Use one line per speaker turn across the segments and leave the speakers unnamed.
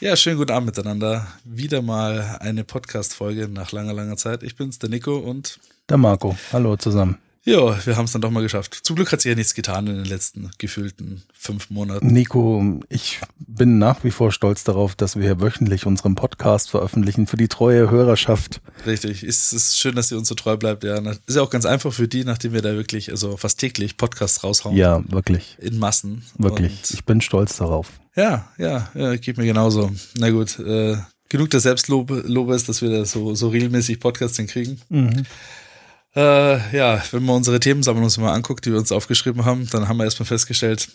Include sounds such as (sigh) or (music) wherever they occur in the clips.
Ja, schönen guten Abend miteinander. Wieder mal eine Podcast-Folge nach langer, langer Zeit. Ich bin's, der Nico und
der Marco. Hallo zusammen.
Ja, wir haben es dann doch mal geschafft. Zum Glück hat sich ja nichts getan in den letzten gefühlten fünf Monaten.
Nico, ich bin nach wie vor stolz darauf, dass wir hier wöchentlich unseren Podcast veröffentlichen für die treue Hörerschaft.
Richtig. Es ist schön, dass ihr uns so treu bleibt. Ja, ist ja auch ganz einfach für die, nachdem wir da wirklich, also fast täglich Podcasts raushauen.
Ja, wirklich.
In Massen.
Wirklich. Und ich bin stolz darauf.
Ja, ja, ja geht mir genauso. Na gut, äh, genug der Selbstlobes, dass wir da so, so regelmäßig Podcasts hinkriegen. Mhm. Äh, ja, wenn man unsere Themensammlung uns mal anguckt, die wir uns aufgeschrieben haben, dann haben wir erstmal festgestellt,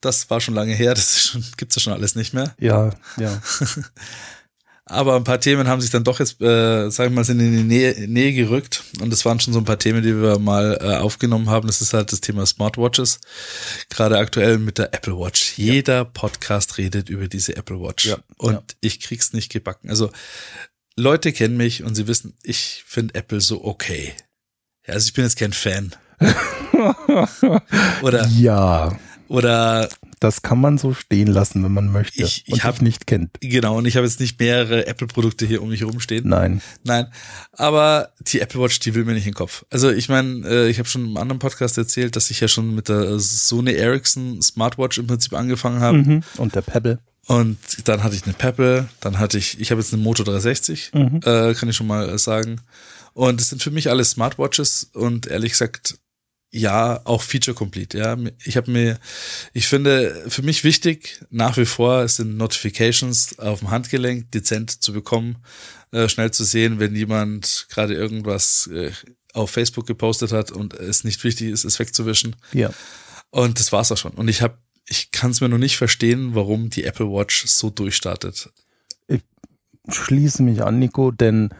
das war schon lange her, das gibt es ja schon alles nicht mehr.
Ja, ja. (laughs)
Aber ein paar Themen haben sich dann doch jetzt, äh, sagen wir mal, sind in die Nähe, Nähe gerückt. Und das waren schon so ein paar Themen, die wir mal äh, aufgenommen haben. Das ist halt das Thema Smartwatches. Gerade aktuell mit der Apple Watch. Jeder ja. Podcast redet über diese Apple Watch. Ja. Und ja. ich krieg's nicht gebacken. Also Leute kennen mich und sie wissen, ich finde Apple so okay. Also ich bin jetzt kein Fan. (laughs)
oder ja.
Oder
das kann man so stehen lassen, wenn man möchte
ich, ich und hab, nicht kennt. Genau, und ich habe jetzt nicht mehrere Apple-Produkte hier um mich rumstehen.
Nein.
Nein. Aber die Apple Watch, die will mir nicht in den Kopf. Also ich meine, äh, ich habe schon im anderen Podcast erzählt, dass ich ja schon mit der Sony Ericsson Smartwatch im Prinzip angefangen habe. Mhm.
Und der Pebble.
Und dann hatte ich eine Pebble, dann hatte ich, ich habe jetzt eine Moto 360, mhm. äh, kann ich schon mal sagen. Und es sind für mich alles Smartwatches und ehrlich gesagt, ja, auch Feature Complete, ja. Ich habe mir, ich finde, für mich wichtig nach wie vor sind Notifications auf dem Handgelenk dezent zu bekommen, äh, schnell zu sehen, wenn jemand gerade irgendwas äh, auf Facebook gepostet hat und es nicht wichtig ist, es wegzuwischen.
Ja.
Und das war's auch schon. Und ich habe, ich kann es mir noch nicht verstehen, warum die Apple Watch so durchstartet.
Ich schließe mich an, Nico, denn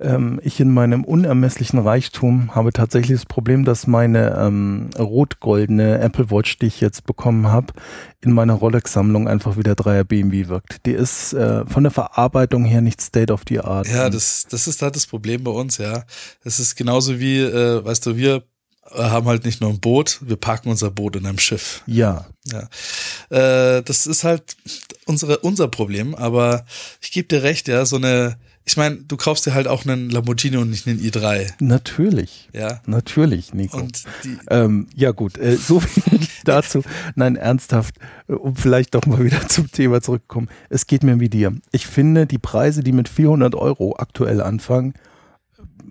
ähm, ich in meinem unermesslichen Reichtum habe tatsächlich das Problem, dass meine ähm, rot-goldene Apple Watch, die ich jetzt bekommen habe, in meiner Rolex-Sammlung einfach wieder 3er BMW wirkt. Die ist äh, von der Verarbeitung her nicht State of the Art.
Ja, das, das ist halt das Problem bei uns, ja. Das ist genauso wie, äh, weißt du, wir haben halt nicht nur ein Boot, wir parken unser Boot in einem Schiff.
Ja.
Ja. Äh, das ist halt unsere, unser Problem, aber ich gebe dir recht, ja, so eine ich meine, du kaufst dir halt auch einen Lamborghini und nicht einen i3.
Natürlich.
Ja.
Natürlich, Nico. Und die ähm, ja gut, äh, so (laughs) viel dazu. Nein, ernsthaft, äh, um vielleicht doch mal wieder (laughs) zum Thema zurückzukommen. Es geht mir wie dir. Ich finde die Preise, die mit 400 Euro aktuell anfangen,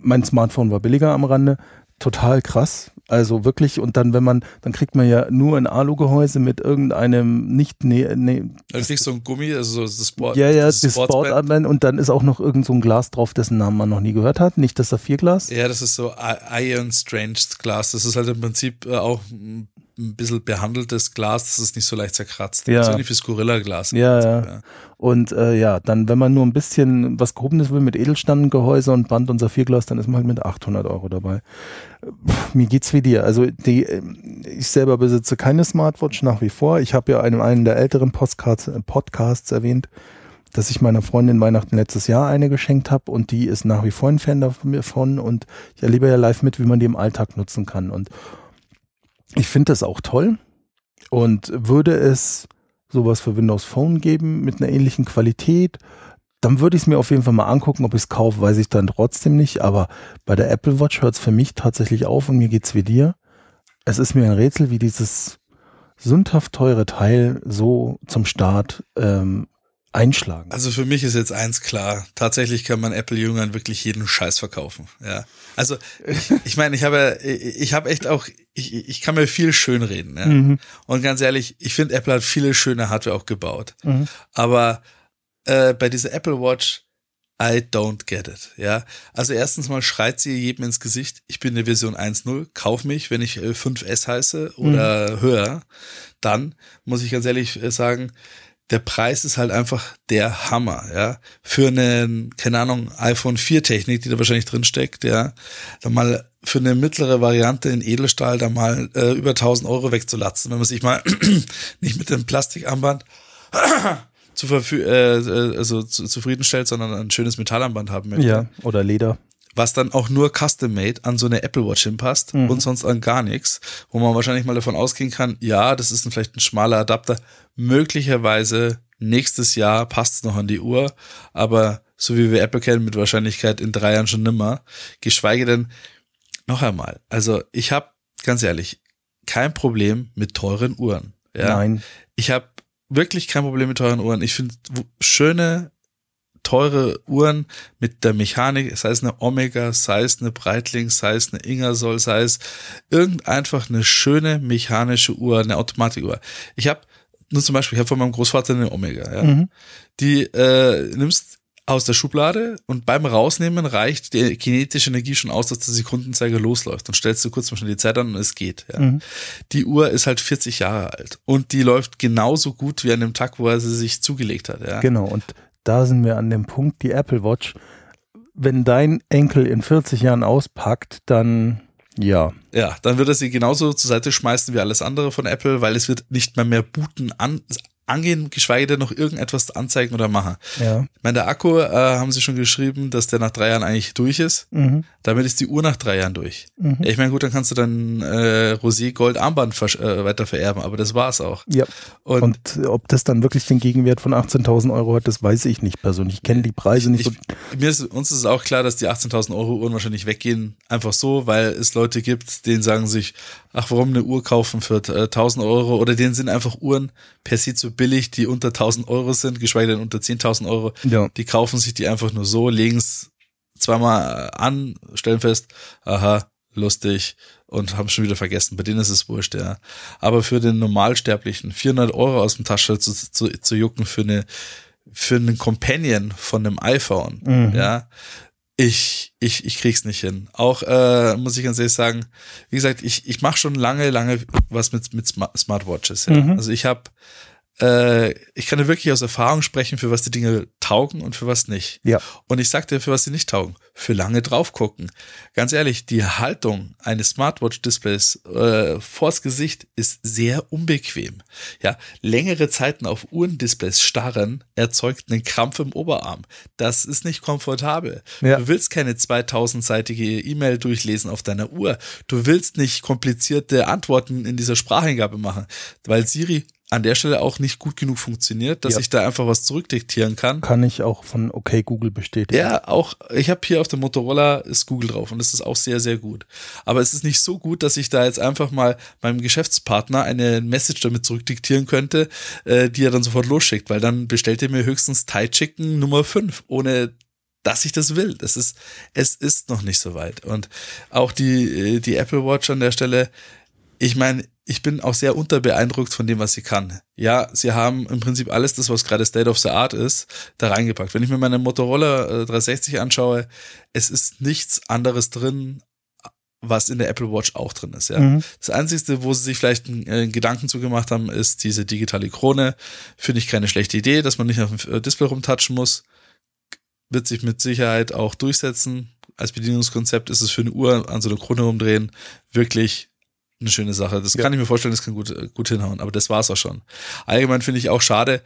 mein Smartphone war billiger am Rande, total krass. Also wirklich, und dann, wenn man, dann kriegt man ja nur ein Alu-Gehäuse mit irgendeinem nicht, nee, nee.
Dann kriegst du ein Gummi, also das
Sport. Ja, ja, das, das Sportarmband und dann ist auch noch irgend so ein Glas drauf, dessen Namen man noch nie gehört hat. Nicht das Saphirglas.
Ja, das ist so Iron Strange Glas. Das ist halt im Prinzip äh, auch ein bisschen behandeltes Glas, das ist nicht so leicht zerkratzt.
Ja.
Das ist irgendwie fürs Gorilla-Glas.
Ja, ja, ja. Und äh, ja, dann, wenn man nur ein bisschen was Gehobenes will mit Edelstandengehäuse und Band und Saphirglas, dann ist man halt mit 800 Euro dabei. Puh, mir geht's wie dir. Also die, ich selber besitze keine Smartwatch nach wie vor. Ich habe ja in einem der älteren Podcasts, äh, Podcasts erwähnt, dass ich meiner Freundin Weihnachten letztes Jahr eine geschenkt habe und die ist nach wie vor ein Fan davon und ich erlebe ja live mit, wie man die im Alltag nutzen kann. Und ich finde das auch toll und würde es sowas für Windows Phone geben mit einer ähnlichen Qualität, dann würde ich es mir auf jeden Fall mal angucken, ob ich es kaufe, weiß ich dann trotzdem nicht. Aber bei der Apple Watch hört es für mich tatsächlich auf und mir geht es wie dir. Es ist mir ein Rätsel, wie dieses sündhaft teure Teil so zum Start ähm, einschlagen.
Also für mich ist jetzt eins klar. Tatsächlich kann man Apple-Jüngern wirklich jeden Scheiß verkaufen. Ja. Also ich, ich meine, ich habe ich habe echt auch ich, ich kann mir viel schön reden. Ja? Mhm. Und ganz ehrlich, ich finde Apple hat viele schöne Hardware auch gebaut. Mhm. Aber äh, bei dieser Apple Watch I don't get it, ja. Also erstens mal schreit sie jedem ins Gesicht, ich bin eine Version 1.0, kauf mich, wenn ich 5S äh, heiße oder mhm. höher. Dann muss ich ganz ehrlich äh, sagen, der Preis ist halt einfach der Hammer, ja. Für einen, keine Ahnung, iPhone 4 Technik, die da wahrscheinlich drin steckt, ja. Dann mal für eine mittlere Variante in Edelstahl da mal äh, über 1000 Euro wegzulatzen, wenn man sich mal (clears throat) nicht mit dem Plastikarmband (clears throat) zu äh, äh, also zu, zufriedenstellt, sondern ein schönes Metallarmband haben möchte.
Ja, oder Leder
was dann auch nur custom-made an so eine Apple Watch hinpasst mhm. und sonst an gar nichts, wo man wahrscheinlich mal davon ausgehen kann, ja, das ist vielleicht ein schmaler Adapter, möglicherweise nächstes Jahr passt es noch an die Uhr, aber so wie wir Apple kennen, mit Wahrscheinlichkeit in drei Jahren schon nimmer. Geschweige denn, noch einmal, also ich habe, ganz ehrlich, kein Problem mit teuren Uhren. Ja?
Nein.
Ich habe wirklich kein Problem mit teuren Uhren. Ich finde schöne, teure Uhren mit der Mechanik, sei es eine Omega, sei es eine Breitling, sei es eine Ingersoll, sei es irgend einfach eine schöne mechanische Uhr, eine Automatikuhr. Ich habe nur zum Beispiel, ich habe von meinem Großvater eine Omega, ja.
Mhm.
Die äh, nimmst aus der Schublade und beim Rausnehmen reicht die kinetische Energie schon aus, dass der Sekundenzeiger losläuft und stellst du kurz mal schon die Zeit an und es geht. Ja.
Mhm.
Die Uhr ist halt 40 Jahre alt und die läuft genauso gut wie an dem Tag, wo er sie sich zugelegt hat. Ja.
Genau, und da sind wir an dem Punkt, die Apple Watch, wenn dein Enkel in 40 Jahren auspackt, dann ja.
Ja, dann wird er sie genauso zur Seite schmeißen wie alles andere von Apple, weil es wird nicht mehr mehr booten an, angehen, geschweige denn noch irgendetwas anzeigen oder machen.
Ja.
Ich meine, der Akku, äh, haben sie schon geschrieben, dass der nach drei Jahren eigentlich durch ist.
Mhm.
Damit ist die Uhr nach drei Jahren durch.
Mhm.
Ich meine, gut, dann kannst du dann äh, Rosé Gold Armband versch- äh, weiter vererben, aber das war's auch.
Ja.
Und,
Und ob das dann wirklich den Gegenwert von 18.000 Euro hat, das weiß ich nicht persönlich. Ich kenne die Preise nicht.
ich,
so.
mir ist, uns ist auch klar, dass die 18.000 Euro Uhren wahrscheinlich weggehen, einfach so, weil es Leute gibt, denen sagen sich, ach, warum eine Uhr kaufen für äh, 1000 Euro oder denen sind einfach Uhren per se zu billig, die unter 1000 Euro sind, geschweige denn unter 10.000 Euro.
Ja.
Die kaufen sich die einfach nur so, legen es zweimal an, stellen fest, aha, lustig und haben schon wieder vergessen. Bei denen ist es wurscht, ja. Aber für den Normalsterblichen 400 Euro aus dem Tasche zu, zu, zu jucken für eine für einen Companion von einem iPhone,
Mhm.
ja, ich, ich, ich krieg's nicht hin. Auch, äh, muss ich ganz ehrlich sagen, wie gesagt, ich, ich mache schon lange, lange was mit, mit Smart Smartwatches. Ja.
Mhm.
Also ich habe, äh, ich kann da wirklich aus Erfahrung sprechen, für was die Dinge taugen und für was nicht.
Ja.
Und ich sag dir, für was sie nicht taugen. Für lange drauf gucken. Ganz ehrlich, die Haltung eines Smartwatch-Displays äh, vors Gesicht ist sehr unbequem. Ja, längere Zeiten auf Uhrendisplays starren erzeugt einen Krampf im Oberarm. Das ist nicht komfortabel.
Ja.
Du willst keine 2000-seitige E-Mail durchlesen auf deiner Uhr. Du willst nicht komplizierte Antworten in dieser Spracheingabe machen, weil Siri an der Stelle auch nicht gut genug funktioniert, dass
Ja.
ich da einfach was zurückdiktieren kann.
Kann ich auch von OK Google bestätigen.
Ja, auch, ich habe hier auf dem Motorola ist Google drauf und das ist auch sehr, sehr gut. Aber es ist nicht so gut, dass ich da jetzt einfach mal meinem Geschäftspartner eine Message damit zurückdiktieren könnte, äh, die er dann sofort losschickt, weil dann bestellt er mir höchstens Thai Chicken Nummer 5, ohne dass ich das will. Das ist, es ist noch nicht so weit. Und auch die, äh, die Apple Watch an der Stelle, ich meine, ich bin auch sehr unterbeeindruckt von dem, was sie kann. Ja, sie haben im Prinzip alles das, was gerade State of the Art ist, da reingepackt. Wenn ich mir meine Motorola äh, 360 anschaue, es ist nichts anderes drin, was in der Apple Watch auch drin ist. Ja.
Mhm.
Das Einzige, wo sie sich vielleicht einen äh, Gedanken zugemacht haben, ist diese digitale Krone. Finde ich keine schlechte Idee, dass man nicht auf dem äh, Display rumtatschen muss. Wird sich mit Sicherheit auch durchsetzen. Als Bedienungskonzept ist es für eine Uhr an so einer Krone rumdrehen wirklich eine schöne Sache. Das
Ja.
kann ich mir vorstellen, das kann gut, äh, gut hinhauen, aber das war's auch schon. Allgemein finde ich auch schade.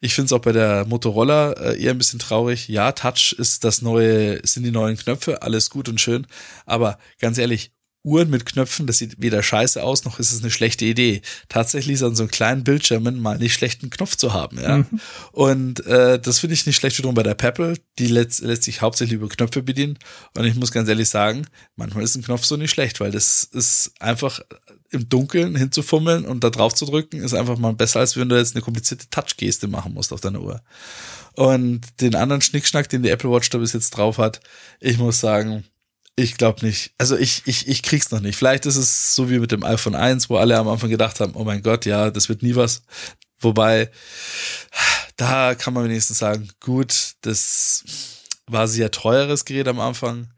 Ich finde es auch bei der Motorola äh, eher ein bisschen traurig. Ja, Touch ist das neue, sind die neuen Knöpfe, alles gut und schön. Aber ganz ehrlich, Uhren mit Knöpfen, das sieht weder scheiße aus, noch ist es eine schlechte Idee. Tatsächlich ist an so einem kleinen Bildschirmen mal nicht schlechten Knopf zu haben, ja.
Mhm.
Und äh, das finde ich nicht schlecht wiederum bei der Pebble. Die lässt, lässt sich hauptsächlich über Knöpfe bedienen. Und ich muss ganz ehrlich sagen, manchmal ist ein Knopf so nicht schlecht, weil das ist einfach im Dunkeln hinzufummeln und da drauf zu drücken, ist einfach mal besser, als wenn du jetzt eine komplizierte Touch-Geste machen musst auf deiner Uhr. Und den anderen Schnickschnack, den die Apple Watch da bis jetzt drauf hat, ich muss sagen, ich glaube nicht. Also ich, ich, ich krieg's noch nicht. Vielleicht ist es so wie mit dem iPhone 1, wo alle am Anfang gedacht haben, oh mein Gott, ja, das wird nie was. Wobei, da kann man wenigstens sagen, gut, das war sehr teures Gerät am Anfang.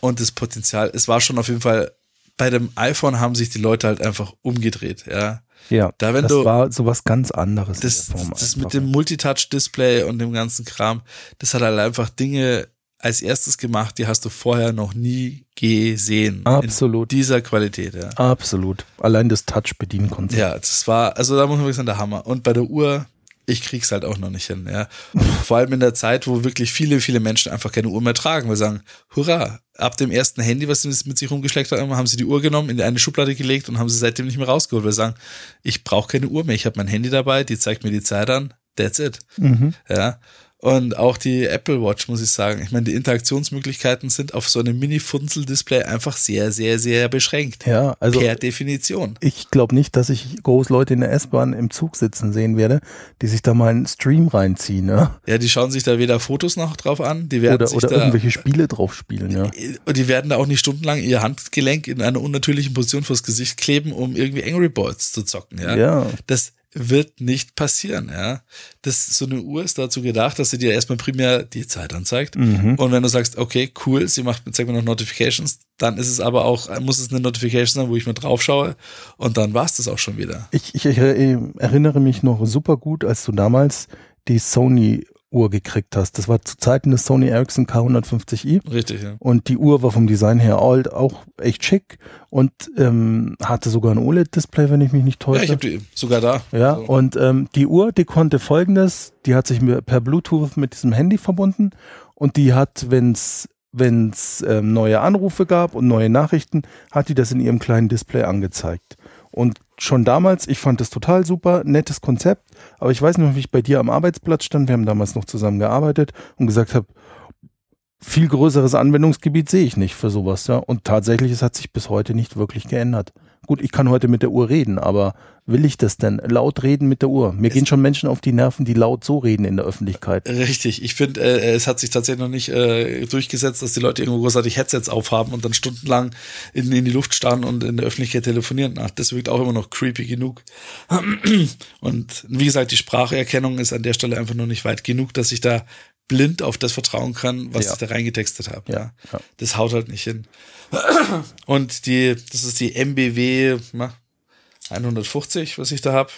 Und das Potenzial, es war schon auf jeden Fall, bei dem iPhone haben sich die Leute halt einfach umgedreht, ja.
Ja,
Da,
das
du-
war sowas ganz anderes.
Das, das mit dem Multitouch-Display und dem ganzen Kram, das hat halt einfach Dinge als erstes gemacht, die hast du vorher noch nie gesehen.
Absolut.
In dieser Qualität, ja.
Absolut. Allein das Touch-Bedienkonzept.
Ja, das war, also da muss man wirklich sagen, der Hammer. Und bei der Uhr, ich krieg's halt auch noch nicht hin, ja. (laughs) Vor allem in der Zeit, wo wirklich viele, viele Menschen einfach keine Uhr mehr tragen, weil sie sagen, hurra, ab dem ersten Handy, was sie mit sich rumgeschleckt haben, haben sie die Uhr genommen, in eine Schublade gelegt und haben sie seitdem nicht mehr rausgeholt, weil sie sagen, ich brauche keine Uhr mehr, ich habe mein Handy dabei, die zeigt mir die Zeit an, That's it. Mhm. Ja. Und auch die Apple Watch, muss ich sagen. Ich meine, die Interaktionsmöglichkeiten sind auf so einem Mini-Funzel-Display einfach sehr, sehr, sehr beschränkt.
Ja, also.
Per Definition.
Ich glaube nicht, dass ich groß Leute in der S-Bahn im Zug sitzen sehen werde, die sich da mal einen Stream reinziehen, ne?
Ja, die schauen sich da weder Fotos noch drauf an, die werden
oder,
sich
oder
da,
irgendwelche Spiele drauf spielen, ja.
Und die werden da auch nicht stundenlang ihr Handgelenk in einer unnatürlichen Position vors Gesicht kleben, um irgendwie Angry Birds zu zocken, ja.
Ja.
Das wird nicht passieren, ja. Das, so eine Uhr ist dazu gedacht, dass sie dir erstmal primär die Zeit anzeigt.
Mhm.
Und wenn du sagst, okay, cool, sie macht, zeigt mir noch Notifications, dann ist es aber auch, muss es eine Notification sein, wo ich mal drauf schaue. Und dann war es das auch schon wieder.
Ich, ich erinnere mich noch super gut, als du damals die Sony Uhr gekriegt hast. Das war zu Zeiten des Sony Ericsson K150i.
Richtig, ja.
Und die Uhr war vom Design her alt, auch echt schick und ähm, hatte sogar ein OLED-Display, wenn ich mich nicht täusche.
Ja, ich habe die sogar da.
Ja,
So.
und ähm, die Uhr, die konnte folgendes, die hat sich per Bluetooth mit diesem Handy verbunden und die hat, wenn's wenn's ähm, neue Anrufe gab und neue Nachrichten, hat die das in ihrem kleinen Display angezeigt. Und schon damals, ich fand das total super, nettes Konzept, aber ich weiß noch, wie ich bei dir am Arbeitsplatz stand, wir haben damals noch zusammen gearbeitet und gesagt habe, viel größeres Anwendungsgebiet sehe ich nicht für sowas, ja. Und tatsächlich, es hat sich bis heute nicht wirklich geändert. Gut, ich kann heute mit der Uhr reden, aber will ich das denn? Laut reden mit der Uhr. Mir gehen schon Menschen auf die Nerven, die laut so reden in der Öffentlichkeit.
Richtig. Ich finde, äh, es hat sich tatsächlich noch nicht äh, durchgesetzt, dass die Leute irgendwo großartig Headsets aufhaben und dann stundenlang in, in die Luft starren und in der Öffentlichkeit telefonieren. Ach, das wirkt auch immer noch creepy genug. Und wie gesagt, die Spracherkennung ist an der Stelle einfach noch nicht weit genug, dass ich da blind auf das vertrauen kann, was
Ja.
ich da reingetextet habe.
Ja, ja.
Das haut halt nicht hin. (clears throat) Und die, das ist die MBW na, 150, was ich da habe.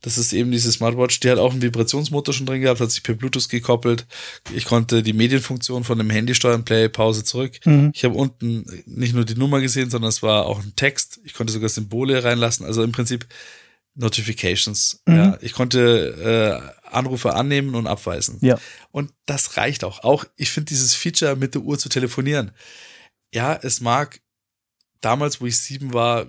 Das ist eben diese Smartwatch, die hat auch einen Vibrationsmotor schon drin gehabt, hat sich per Bluetooth gekoppelt. Ich konnte die Medienfunktion von dem Handy steuern, Play, Pause zurück. Ich habe unten nicht nur die Nummer gesehen, sondern es war auch ein Text. Ich konnte sogar Symbole reinlassen. Also im Prinzip Notifications. Ja, ich konnte äh, Anrufe annehmen und abweisen.
Ja.
Und das reicht auch. Auch ich finde dieses Feature mit der Uhr zu telefonieren. Ja, es mag damals, wo ich sieben war,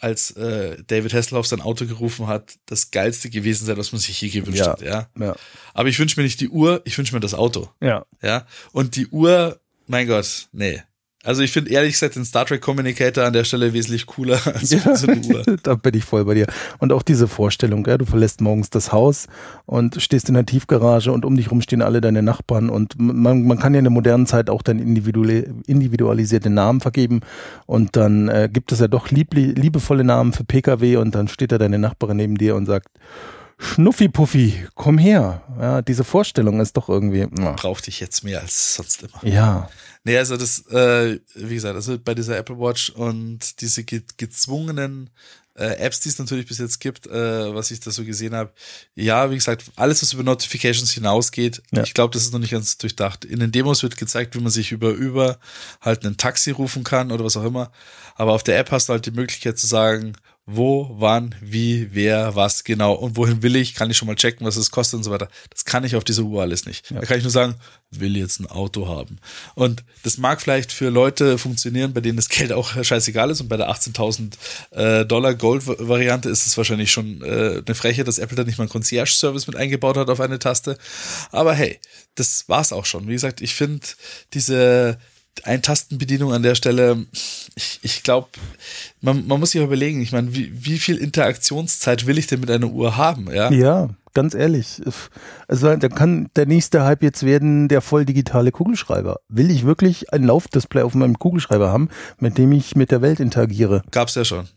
als äh, David Hasselhoff sein Auto gerufen hat, das geilste gewesen sein, was man sich je gewünscht
Ja.
hat. Ja.
Ja.
Aber ich wünsche mir nicht die Uhr, ich wünsche mir das Auto.
Ja.
Ja. Und die Uhr, mein Gott, nee. Also ich finde ehrlich gesagt den Star Trek Communicator an der Stelle wesentlich cooler (laughs) als
Ja, (laughs) da bin ich voll bei dir. Und auch diese Vorstellung, gell? du verlässt morgens das Haus und stehst in der Tiefgarage und um dich rum stehen alle deine Nachbarn und man, man kann ja in der modernen Zeit auch dann individuelle, individualisierte Namen vergeben und dann äh, gibt es ja doch liebli, liebevolle Namen für Pkw und dann steht da deine Nachbarin neben dir und sagt, Schnuffi Puffi, komm her. Ja, diese Vorstellung ist doch irgendwie, na,
Brauchte ich jetzt mehr als sonst immer.
ja,
Nee, also das, äh, wie gesagt, also bei dieser Apple Watch und diese ge gezwungenen äh, Apps, die es natürlich bis jetzt gibt, äh, was ich da so gesehen habe, ja, wie gesagt, alles, was über Notifications hinausgeht,
Ja.
ich glaube, das ist noch nicht ganz durchdacht. In den Demos wird gezeigt, wie man sich über über halt einen Taxi rufen kann oder was auch immer. Aber auf der App hast du halt die Möglichkeit zu sagen, wo, wann, wie, wer, was genau und wohin will ich, kann ich schon mal checken, was es kostet und so weiter. Das kann ich auf dieser Uhr alles nicht. Da kann ich nur sagen, will jetzt ein Auto haben. Und das mag vielleicht für Leute funktionieren, bei denen das Geld auch scheißegal ist und bei der 18.000 äh, Dollar Gold-Variante ist es wahrscheinlich schon äh, eine Freche, dass Apple da nicht mal einen Concierge-Service mit eingebaut hat auf eine Taste. Aber hey, das war's auch schon. Wie gesagt, ich finde diese Eintastenbedienung an der Stelle, ich, ich glaube, man, man muss sich überlegen, ich meine, wie, wie viel Interaktionszeit will ich denn mit einer Uhr haben? Ja,
Ja, ganz ehrlich. Also da kann der nächste Hype jetzt werden, der voll digitale Kugelschreiber. Will ich wirklich ein Laufdisplay auf meinem Kugelschreiber haben, mit dem ich mit der Welt interagiere?
gab's ja schon.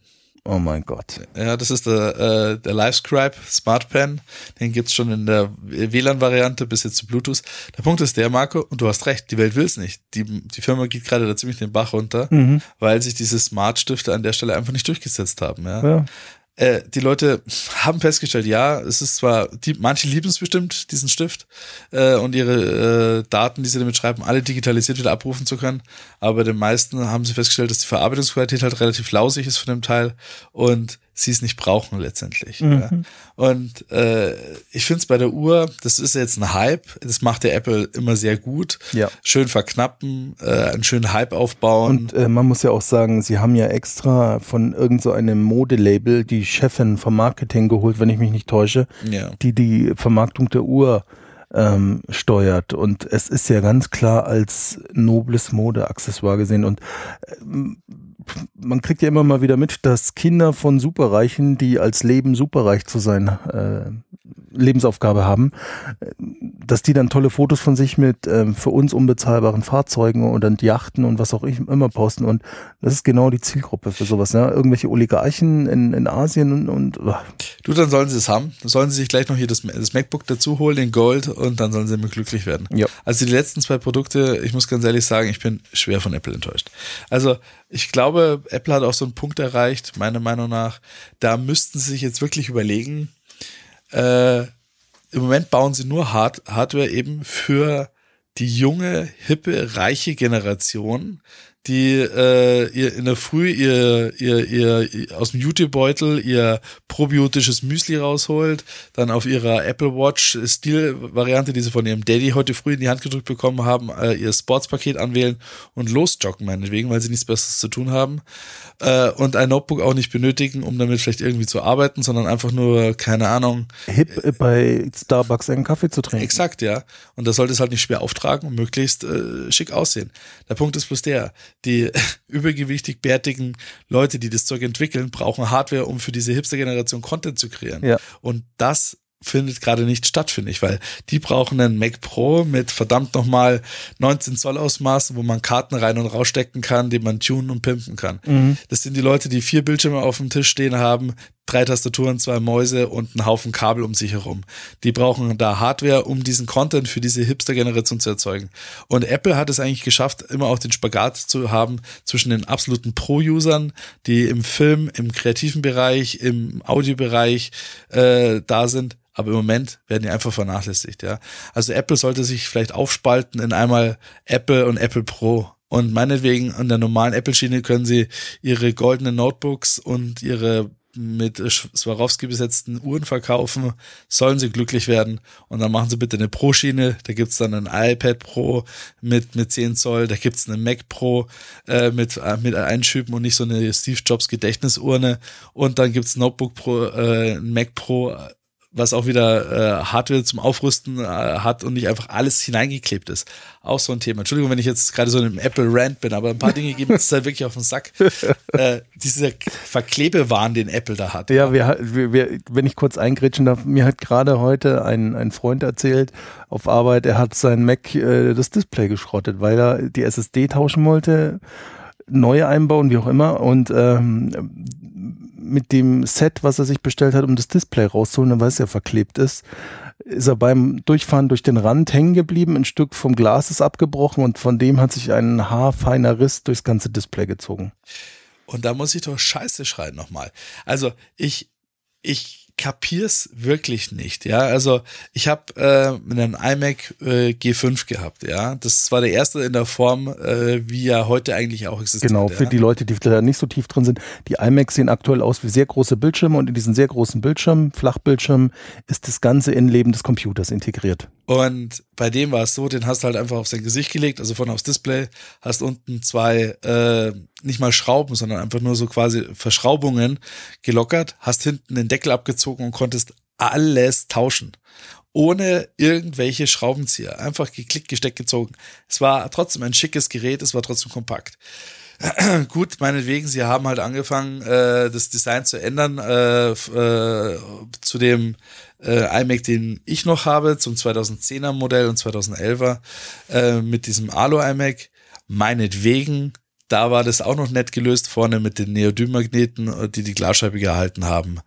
Oh mein Gott.
Ja, das ist der, äh, der LiveScribe Smart Pen. Den gibt's schon in der WLAN-Variante bis jetzt zu Bluetooth. Der Punkt ist der, Marco, und du hast recht, die Welt will's nicht. Die, die Firma geht gerade da ziemlich den Bach runter, weil sich diese Smart-Stifte an der Stelle einfach nicht durchgesetzt haben. Ja.
Ja.
Äh, die Leute haben festgestellt, ja, es ist zwar, die, manche lieben es bestimmt, diesen Stift, äh, und ihre äh, Daten, die sie damit schreiben, alle digitalisiert wieder abrufen zu können. Aber bei den meisten haben sie festgestellt, dass die Verarbeitungsqualität halt relativ lausig ist von dem Teil und sie es nicht brauchen letztendlich. Mhm. Ja. Und äh, ich finde es bei der Uhr, das ist jetzt ein Hype, das macht der Apple immer sehr gut.
Ja.
Schön verknappen, äh, einen schönen Hype aufbauen.
Und äh, man muss ja auch sagen, sie haben ja extra von irgendeinem so einem Modelabel die Chefin vom Marketing geholt, wenn ich mich nicht täusche,
ja.
die die Vermarktung der Uhr ähm, steuert. Und es ist ja ganz klar als nobles Modeaccessoire gesehen. Und ähm, man kriegt ja immer mal wieder mit, dass Kinder von Superreichen, die als Leben superreich zu sein, äh, Lebensaufgabe haben, dass die dann tolle Fotos von sich mit ähm, für uns unbezahlbaren Fahrzeugen und dann Yachten und was auch immer posten. Und das ist genau die Zielgruppe für sowas. Ne? Irgendwelche Oligarchen in, in Asien und, und oh.
Du, dann sollen sie es haben. Dann sollen sie sich gleich noch hier das, das MacBook dazu holen, den Gold, und dann sollen sie immer glücklich werden.
Ja.
Also die letzten zwei Produkte, ich muss ganz ehrlich sagen, ich bin schwer von Apple enttäuscht. Also ich glaube, Apple hat auch so einen Punkt erreicht, meiner Meinung nach, da müssten sie sich jetzt wirklich überlegen, äh, im Moment bauen sie nur Hard Hardware eben für die junge, hippe, reiche Generation, die äh, ihr in der Früh ihr, ihr, ihr, ihr aus dem YouTube-Beutel ihr probiotisches Müsli rausholt, dann auf ihrer Apple Watch Stil-Variante, die sie von ihrem Daddy heute früh in die Hand gedrückt bekommen haben, äh, ihr Sportspaket anwählen und losjoggen meinetwegen, weil sie nichts Besseres zu tun haben äh, und ein Notebook auch nicht benötigen, um damit vielleicht irgendwie zu arbeiten, sondern einfach nur, keine Ahnung.
Hip bei Starbucks einen Kaffee zu trinken.
Exakt, ja. Und da sollte es halt nicht schwer auftragen und möglichst äh, schick aussehen. Der Punkt ist bloß der, die (laughs) übergewichtig bärtigen Leute, die das Zeug entwickeln, brauchen Hardware, um für diese Hipster-Generation Content zu kreieren.
Ja.
Und das findet gerade nicht statt, finde ich, weil die brauchen einen Mac Pro mit verdammt nochmal 19 Zoll Ausmaßen, wo man Karten rein und rausstecken kann, die man tunen und pimpen kann.
Mhm.
Das sind die Leute, die vier Bildschirme auf dem Tisch stehen haben, drei Tastaturen, zwei Mäuse und einen Haufen Kabel um sich herum. Die brauchen da Hardware, um diesen Content für diese Hipster-Generation zu erzeugen. Und Apple hat es eigentlich geschafft, immer auch den Spagat zu haben zwischen den absoluten Pro-Usern, die im Film, im kreativen Bereich, im Audiobereich äh, da sind, aber im Moment werden die einfach vernachlässigt, ja. Also Apple sollte sich vielleicht aufspalten in einmal Apple und Apple Pro. Und meinetwegen an der normalen Apple-Schiene können sie ihre goldenen Notebooks und ihre mit Swarovski besetzten Uhren verkaufen, sollen sie glücklich werden. Und dann machen sie bitte eine Pro-Schiene, da gibt's dann ein iPad Pro mit, mit 10 Zoll, da gibt's eine Mac Pro äh, mit, äh, mit Einschüben und nicht so eine Steve Jobs Gedächtnisurne und dann gibt's Notebook Pro, äh, Mac Pro was auch wieder äh, Hardware zum Aufrüsten äh, hat und nicht einfach alles hineingeklebt ist. Auch so ein Thema. Entschuldigung, wenn ich jetzt gerade so in einem Apple-Rant bin, aber ein paar Dinge geben es halt wirklich auf den Sack. (laughs) äh, dieser Verklebewahn, den Apple da hat.
Ja, wir, wir, wenn ich kurz eingrätschen darf, mir hat gerade heute ein, ein Freund erzählt auf Arbeit, er hat sein Mac äh, das Display geschrottet, weil er die SSD tauschen wollte neue einbauen, wie auch immer. Und ähm, mit dem Set, was er sich bestellt hat, um das Display rauszuholen, weil es ja verklebt ist, ist er beim Durchfahren durch den Rand hängen geblieben, ein Stück vom Glas ist abgebrochen und von dem hat sich ein haarfeiner Riss durchs ganze Display gezogen.
Und da muss ich doch Scheiße schreien nochmal. Also ich, ich kapier's wirklich nicht, ja. Also ich habe äh, einen iMac äh, G5 gehabt, ja. Das war der erste in der Form, äh, wie er heute eigentlich auch existiert.
Genau, für
ja?
die Leute, die da nicht so tief drin sind. Die iMacs sehen aktuell aus wie sehr große Bildschirme und in diesen sehr großen Bildschirmen, Flachbildschirmen, ist das ganze Innenleben des Computers integriert.
Und bei dem war es so, den hast du halt einfach auf sein Gesicht gelegt, also vorne aufs Display, hast unten zwei, äh, nicht mal Schrauben, sondern einfach nur so quasi Verschraubungen gelockert, hast hinten den Deckel abgezogen und konntest alles tauschen. Ohne irgendwelche Schraubenzieher. Einfach geklickt, gesteckt, gezogen. Es war trotzdem ein schickes Gerät, es war trotzdem kompakt. (clears throat) Gut, meinetwegen, sie haben halt angefangen, äh, das Design zu ändern äh, äh, zu dem äh, iMac, den ich noch habe, zum 2010er Modell und 2011er äh, mit diesem Alu iMac. Meinetwegen, da war das auch noch nett gelöst, vorne mit den Neodym-Magneten, die die Glasscheibe gehalten haben.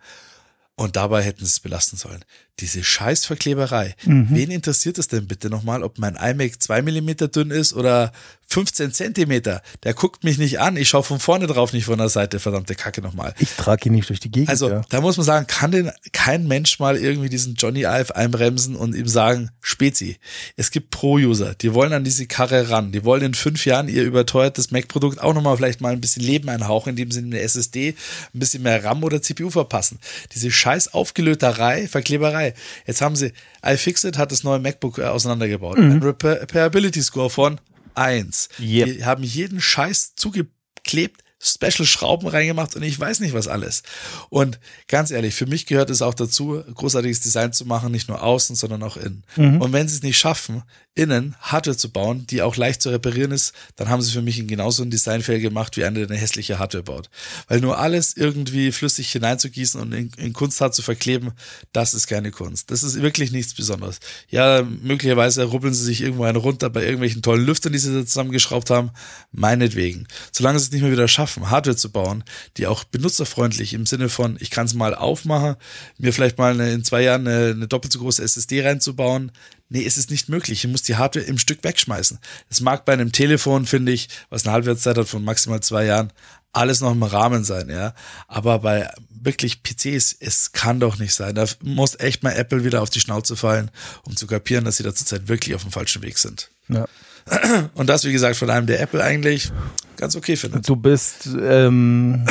Und dabei hätten sie es belasten sollen. Diese Scheißverkleberei. Mhm. Wen interessiert es denn bitte nochmal, ob mein iMac zwei Millimeter dünn ist oder 15 Zentimeter? Der guckt mich nicht an. Ich schaue von vorne drauf, nicht von der Seite. Verdammte Kacke nochmal.
Ich trage ihn nicht durch die Gegend.
Also,
ja.
da muss man sagen, kann denn kein Mensch mal irgendwie diesen Johnny Ive einbremsen und ihm sagen, Spezi. Es gibt Pro-User, die wollen an diese Karre ran. Die wollen in fünf Jahren ihr überteuertes Mac-Produkt auch nochmal vielleicht mal ein bisschen Leben einhauchen, indem sie eine SSD, ein bisschen mehr RAM oder CPU verpassen. Diese scheiß Aufgelöterei, Verkleberei. Jetzt haben sie, iFixit hat das neue MacBook äh, auseinandergebaut. Mhm. Ein Repairability Score von 1. Yep. Die haben jeden Scheiß zugeklebt, Special-Schrauben reingemacht und ich weiß nicht was alles. Und ganz ehrlich, für mich gehört es auch dazu, großartiges Design zu machen, nicht nur außen, sondern auch innen. Mhm. Und wenn sie es nicht schaffen, innen Hardware zu bauen, die auch leicht zu reparieren ist, dann haben sie für mich genauso einen Designfehler gemacht, wie einer, der eine hässliche Hardware baut. Weil nur alles irgendwie flüssig hineinzugießen und in, in Kunsthart zu verkleben, das ist keine Kunst. Das ist wirklich nichts Besonderes. Ja, möglicherweise rubbeln sie sich irgendwo einen runter bei irgendwelchen tollen Lüftern, die sie da zusammengeschraubt haben. Meinetwegen. Solange sie es nicht mehr wieder schaffen, Hardware zu bauen, die auch benutzerfreundlich im Sinne von, ich kann es mal aufmachen, mir vielleicht mal eine, in zwei Jahren eine, eine doppelt so große SSD reinzubauen, Nee, es ist nicht möglich. Ich muss die Hardware im Stück wegschmeißen. Es mag bei einem Telefon, finde ich, was eine Halbwertszeit hat von maximal zwei Jahren, alles noch im Rahmen sein, ja. Aber bei wirklich PCs, es kann doch nicht sein. Da muss echt mal Apple wieder auf die Schnauze fallen, um zu kapieren, dass sie da zurzeit wirklich auf dem falschen Weg sind. Ja. (clears throat) Und das, wie gesagt, von einem, der Apple eigentlich ganz okay findet.
Du bist ähm,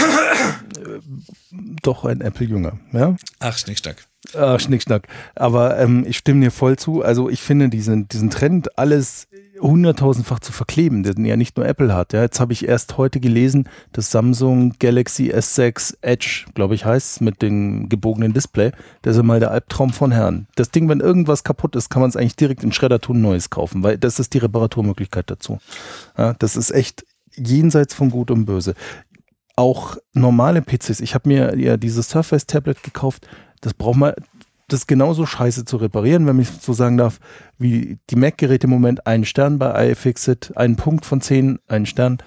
(clears throat) doch ein Apple-Jünger, ja?
Ach, Schnickschnack.
Ah, Schnickschnack. Aber ähm, ich stimme dir voll zu. Also ich finde diesen, diesen Trend, alles hunderttausendfach zu verkleben, den ja nicht nur Apple hat. Ja, jetzt habe ich erst heute gelesen, dass Samsung Galaxy S6 Edge, glaube ich, heißt mit dem gebogenen Display, das ist mal der Albtraum von Herrn. Das Ding, wenn irgendwas kaputt ist, kann man es eigentlich direkt in Schredder tun, neues kaufen, weil das ist die Reparaturmöglichkeit dazu. Ja, das ist echt jenseits von Gut und Böse. Auch normale PCs. Ich habe mir ja dieses Surface Tablet gekauft. Das braucht man, das ist genauso scheiße zu reparieren, wenn ich so sagen darf, wie die Mac-Geräte im Moment einen Stern bei iFixit, einen Punkt von zehn, einen Stern.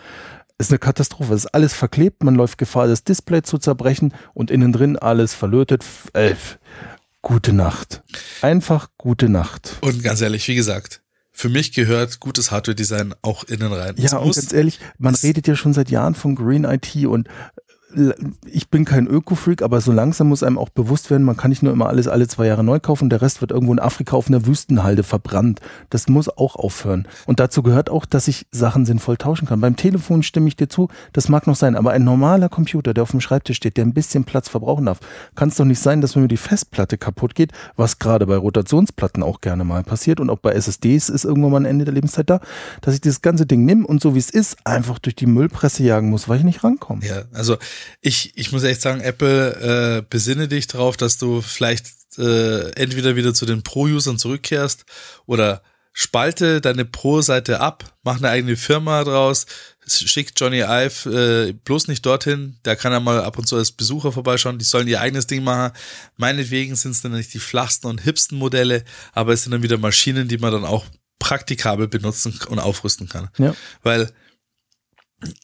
Ist eine Katastrophe. Es ist alles verklebt, man läuft Gefahr, das Display zu zerbrechen und innen drin alles verlötet. Äh, gute Nacht. Einfach gute Nacht.
Und ganz ehrlich, wie gesagt, für mich gehört gutes Hardware-Design auch innen rein.
Ja, und ganz ehrlich, man redet ja schon seit Jahren von Green IT und ich bin kein Öko-Freak, aber so langsam muss einem auch bewusst werden, man kann nicht nur immer alles alle zwei Jahre neu kaufen, der Rest wird irgendwo in Afrika auf einer Wüstenhalde verbrannt. Das muss auch aufhören. Und dazu gehört auch, dass ich Sachen sinnvoll tauschen kann. Beim Telefon stimme ich dir zu, das mag noch sein, aber ein normaler Computer, der auf dem Schreibtisch steht, der ein bisschen Platz verbrauchen darf, kann es doch nicht sein, dass wenn mir die Festplatte kaputt geht, was gerade bei Rotationsplatten auch gerne mal passiert und auch bei SSDs ist irgendwann mal ein Ende der Lebenszeit da, dass ich dieses ganze Ding nehme und so wie es ist, einfach durch die Müllpresse jagen muss, weil ich nicht rankomme.
Ja, also ich, ich muss echt sagen, Apple, äh, besinne dich darauf, dass du vielleicht äh, entweder wieder zu den Pro-Usern zurückkehrst oder spalte deine Pro-Seite ab, mach eine eigene Firma draus, schick Johnny Ive äh, bloß nicht dorthin, da kann er mal ab und zu als Besucher vorbeischauen, die sollen ihr eigenes Ding machen. Meinetwegen sind es dann nicht die flachsten und hipsten Modelle, aber es sind dann wieder Maschinen, die man dann auch praktikabel benutzen und aufrüsten kann. Ja. Weil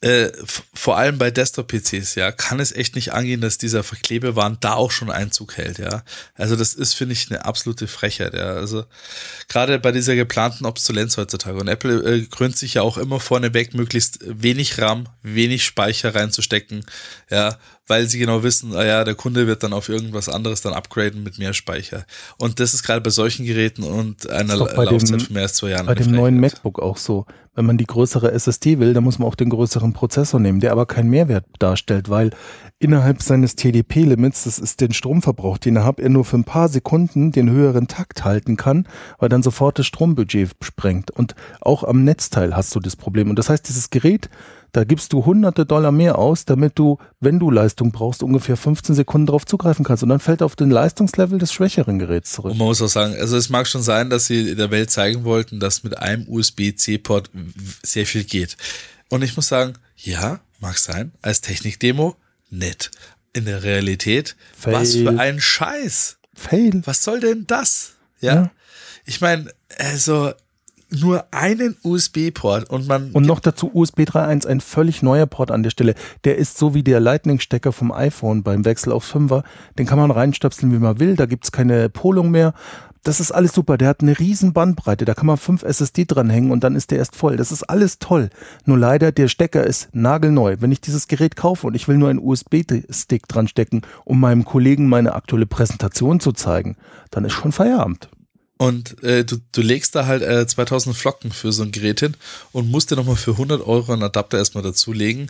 äh, vor allem bei Desktop-PCs, ja, kann es echt nicht angehen, dass dieser Verklebewand da auch schon Einzug hält, ja. Also das ist, finde ich, eine absolute Frechheit, ja. Also gerade bei dieser geplanten Obsolenz heutzutage. Und Apple äh, krönt sich ja auch immer vorneweg, möglichst wenig RAM, wenig Speicher reinzustecken, ja, weil sie genau wissen, ah ja, der Kunde wird dann auf irgendwas anderes dann upgraden mit mehr Speicher. Und das ist gerade bei solchen Geräten und einer Laufzeit von mehr als zwei Jahren.
Bei dem neuen MacBook auch so. Wenn man die größere SSD will, dann muss man auch den größeren Prozessor nehmen, der aber keinen Mehrwert darstellt, weil innerhalb seines TDP-Limits, das ist den Stromverbrauch, den er hat, er nur für ein paar Sekunden den höheren Takt halten kann, weil dann sofort das Strombudget sprengt. Und auch am Netzteil hast du das Problem. Und das heißt, dieses Gerät da gibst du hunderte Dollar mehr aus, damit du, wenn du Leistung brauchst, ungefähr 15 Sekunden darauf zugreifen kannst. Und dann fällt auf den Leistungslevel des schwächeren Geräts zurück.
Und man muss auch sagen, also es mag schon sein, dass sie der Welt zeigen wollten, dass mit einem USB-C-Port sehr viel geht. Und ich muss sagen, ja, mag sein, als Technikdemo nett. In der Realität, Fail. was für ein Scheiß.
Fail.
Was soll denn das? Ja. ja. Ich meine, also nur einen USB-Port und man.
Und noch dazu USB 3.1, ein völlig neuer Port an der Stelle. Der ist so wie der Lightning-Stecker vom iPhone beim Wechsel auf 5er. Den kann man reinstöpseln, wie man will. Da gibt's keine Polung mehr. Das ist alles super. Der hat eine riesen Bandbreite. Da kann man fünf SSD dranhängen und dann ist der erst voll. Das ist alles toll. Nur leider, der Stecker ist nagelneu. Wenn ich dieses Gerät kaufe und ich will nur einen USB-Stick dran stecken, um meinem Kollegen meine aktuelle Präsentation zu zeigen, dann ist schon Feierabend.
Und äh, du, du legst da halt äh, 2000 Flocken für so ein Gerät hin und musst dir nochmal für 100 Euro einen Adapter erstmal dazulegen,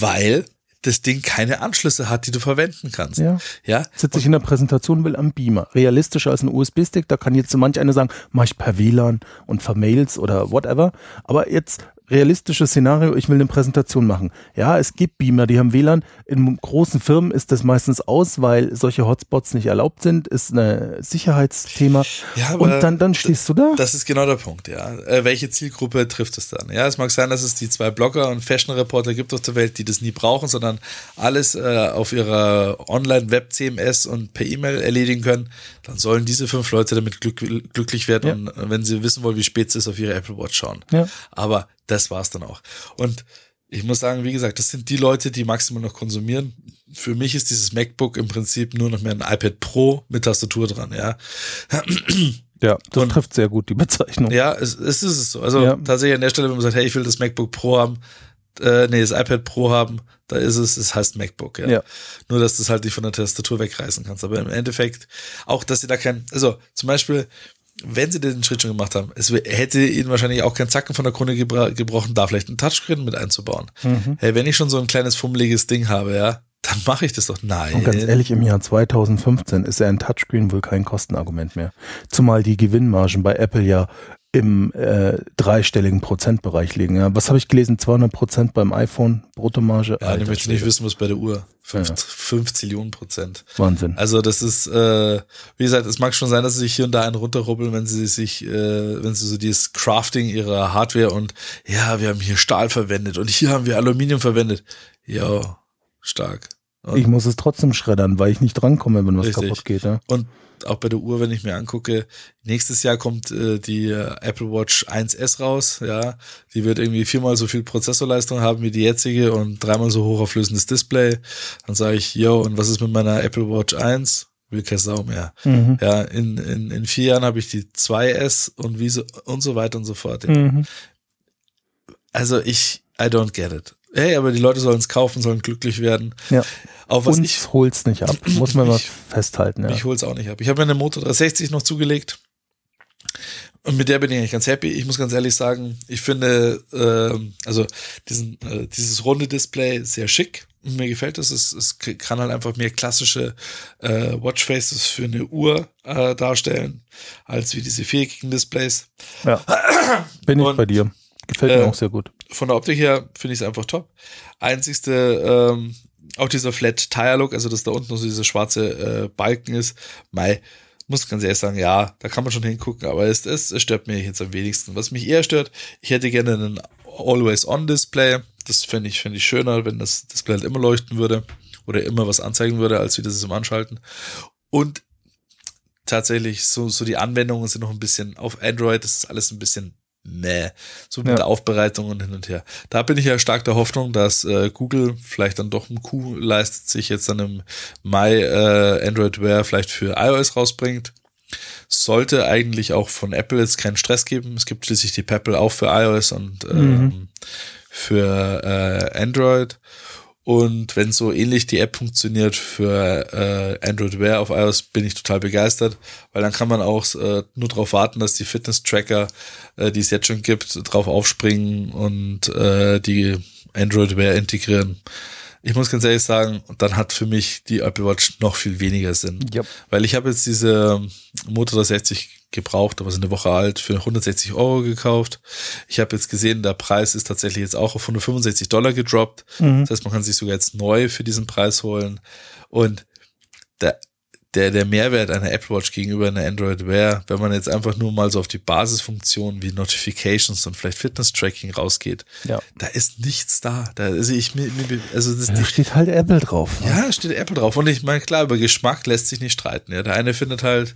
weil das Ding keine Anschlüsse hat, die du verwenden kannst.
Ja.
ja?
Sitze ich in der Präsentation, will am Beamer. Realistischer als ein USB-Stick, da kann jetzt manch einer sagen, mach ich per WLAN und per Mails oder whatever. Aber jetzt realistisches Szenario, ich will eine Präsentation machen. Ja, es gibt Beamer, die haben WLAN. In großen Firmen ist das meistens aus, weil solche Hotspots nicht erlaubt sind, ist ein Sicherheitsthema. Ja, und dann, dann stehst du da.
Das ist genau der Punkt, ja. Äh, welche Zielgruppe trifft es dann? Ja, es mag sein, dass es die zwei Blogger und Fashion Reporter gibt auf der Welt, die das nie brauchen, sondern alles äh, auf ihrer Online-Web-CMS und per E-Mail erledigen können. Dann sollen diese fünf Leute damit glück glücklich werden ja. und wenn sie wissen wollen, wie spät es ist, auf ihre Apple Watch schauen.
Ja.
Aber das war's dann auch. Und ich muss sagen, wie gesagt, das sind die Leute, die maximal noch konsumieren. Für mich ist dieses MacBook im Prinzip nur noch mehr ein iPad Pro mit Tastatur dran, ja.
Ja, das und, trifft sehr gut die Bezeichnung.
Ja, es, es ist es so. Also ja. tatsächlich an der Stelle, wenn man sagt, hey, ich will das MacBook Pro haben, äh, nee, das iPad Pro haben, da ist es, es heißt MacBook, ja.
ja.
Nur, dass du es halt nicht von der Tastatur wegreißen kannst. Aber im Endeffekt, auch, dass sie da kein, also zum Beispiel, wenn sie den Schritt schon gemacht haben, es hätte ihnen wahrscheinlich auch kein Zacken von der Krone gebra gebrochen, da vielleicht ein Touchscreen mit einzubauen. Mhm. Hey, wenn ich schon so ein kleines fummeliges Ding habe, ja, dann mache ich das doch. Nein.
Und ganz ehrlich, im Jahr 2015 ist ja ein Touchscreen wohl kein Kostenargument mehr. Zumal die Gewinnmargen bei Apple ja im äh, dreistelligen Prozentbereich liegen. Ja. Was habe ich gelesen? 200 Prozent beim iPhone, Bruttomarge.
Ja, ich möchte nicht wissen, was bei der Uhr. 5, ja. 5 Zillionen Prozent.
Wahnsinn.
Also das ist, äh, wie gesagt, es mag schon sein, dass sie sich hier und da einen runterrubbeln, wenn sie sich, äh, wenn sie so dieses Crafting ihrer Hardware und ja, wir haben hier Stahl verwendet und hier haben wir Aluminium verwendet. Ja, stark.
Ich muss es trotzdem schreddern, weil ich nicht drankomme, wenn was richtig. kaputt geht. Ja?
Und auch bei der Uhr, wenn ich mir angucke, nächstes Jahr kommt äh, die äh, Apple Watch 1S raus, ja. Die wird irgendwie viermal so viel Prozessorleistung haben wie die jetzige und dreimal so hochauflösendes Display. Dann sage ich, yo, und was ist mit meiner Apple Watch 1? Will keine Sau mehr. Mhm. Ja, in, in, in vier Jahren habe ich die 2S und wie so und so weiter und so fort. Ja. Mhm. Also ich, I don't get it. Hey, aber die Leute sollen es kaufen, sollen glücklich werden.
Ja.
Auch was Uns ich
hol's nicht ab, (clears throat) muss man mal festhalten. Ja.
Ich hol's auch nicht ab. Ich habe mir eine Moto 360 noch zugelegt. Und mit der bin ich eigentlich ganz happy. Ich muss ganz ehrlich sagen, ich finde äh, also diesen, äh, dieses runde Display sehr schick. Mir gefällt es. Es, es kann halt einfach mehr klassische äh, Watchfaces für eine Uhr äh, darstellen, als wie diese viereckigen Displays.
Ja. bin ich Und, bei dir. Gefällt mir äh, auch sehr gut.
Von der Optik her finde ich es einfach top. Einzigste, ähm, auch dieser Flat Tire Look, also dass da unten noch so dieser schwarze äh, Balken ist, mei, muss ganz ehrlich sagen, ja, da kann man schon hingucken, aber es, es, es stört mich jetzt am wenigsten. Was mich eher stört, ich hätte gerne einen Always-On-Display. Das fände ich, fände ich schöner, wenn das Display halt immer leuchten würde oder immer was anzeigen würde, als wie das im Anschalten. Und tatsächlich, so, so die Anwendungen sind noch ein bisschen auf Android, das ist alles ein bisschen meh. So mit ja. der Aufbereitung und hin und her. Da bin ich ja stark der Hoffnung, dass äh, Google vielleicht dann doch ein Coup leistet, sich jetzt dann im Mai äh, Android Wear vielleicht für iOS rausbringt. Sollte eigentlich auch von Apple jetzt keinen Stress geben. Es gibt schließlich die Pebble auch für iOS und ähm, mhm. für äh, Android. Und wenn so ähnlich die App funktioniert für äh, Android Wear auf iOS, bin ich total begeistert, weil dann kann man auch äh, nur darauf warten, dass die Fitness-Tracker, äh, die es jetzt schon gibt, drauf aufspringen und äh, die Android Wear integrieren. Ich muss ganz ehrlich sagen, dann hat für mich die Apple Watch noch viel weniger Sinn.
Yep.
Weil ich habe jetzt diese Motor 60 gebraucht, aber sind eine Woche alt, für 160 Euro gekauft. Ich habe jetzt gesehen, der Preis ist tatsächlich jetzt auch auf 165 Dollar gedroppt. Mhm. Das heißt, man kann sich sogar jetzt neu für diesen Preis holen. Und der, der, der Mehrwert einer Apple Watch gegenüber einer Android Wear, wenn man jetzt einfach nur mal so auf die Basisfunktionen wie Notifications und vielleicht Fitness-Tracking rausgeht,
ja.
da ist nichts da. Da also ich also das
da steht halt Apple drauf.
Ne? Ja, steht Apple drauf. Und ich meine, klar, über Geschmack lässt sich nicht streiten. Ja, der eine findet halt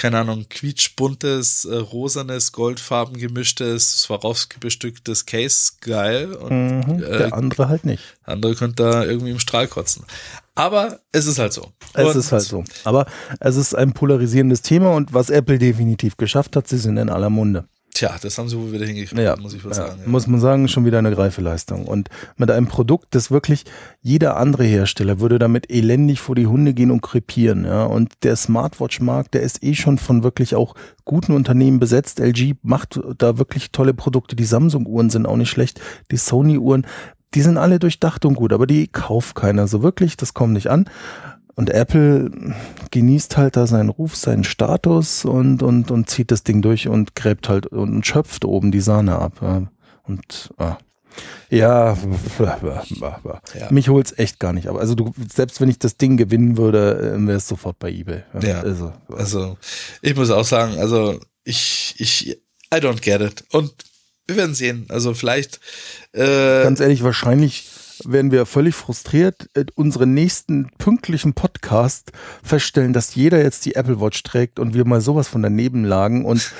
keine Ahnung, quietschbuntes, äh, rosanes, goldfarben gemischtes, Swarovski bestücktes Case geil. Und,
mhm, der äh, andere halt nicht.
Andere könnte da irgendwie im Strahl kotzen. Aber es ist halt so.
Es und ist halt so. Aber es ist ein polarisierendes Thema und was Apple definitiv geschafft hat, sie sind in aller Munde.
Tja, das haben sie wohl wieder hingekriegt,
ja,
muss ich
wohl
ja, sagen.
Ja. Muss man sagen, schon wieder eine Greifeleistung. Und mit einem Produkt, das wirklich jeder andere Hersteller würde damit elendig vor die Hunde gehen und krepieren. Ja. Und der Smartwatch-Markt, der ist eh schon von wirklich auch guten Unternehmen besetzt. LG macht da wirklich tolle Produkte. Die Samsung-Uhren sind auch nicht schlecht. Die Sony-Uhren, die sind alle durchdacht und gut, aber die kauft keiner so wirklich. Das kommt nicht an. Und Apple genießt halt da seinen Ruf, seinen Status und, und, und zieht das Ding durch und gräbt halt und schöpft oben die Sahne ab. Und ah. ja, ja. mich holt's echt gar nicht ab. Also du, selbst wenn ich das Ding gewinnen würde, wäre es sofort bei eBay.
Ja, also, also ich muss auch sagen, also ich, ich, I don't get it. Und wir werden sehen. Also vielleicht.
Äh, Ganz ehrlich, wahrscheinlich werden wir völlig frustriert in unseren nächsten pünktlichen Podcast feststellen, dass jeder jetzt die Apple Watch trägt und wir mal sowas von daneben lagen und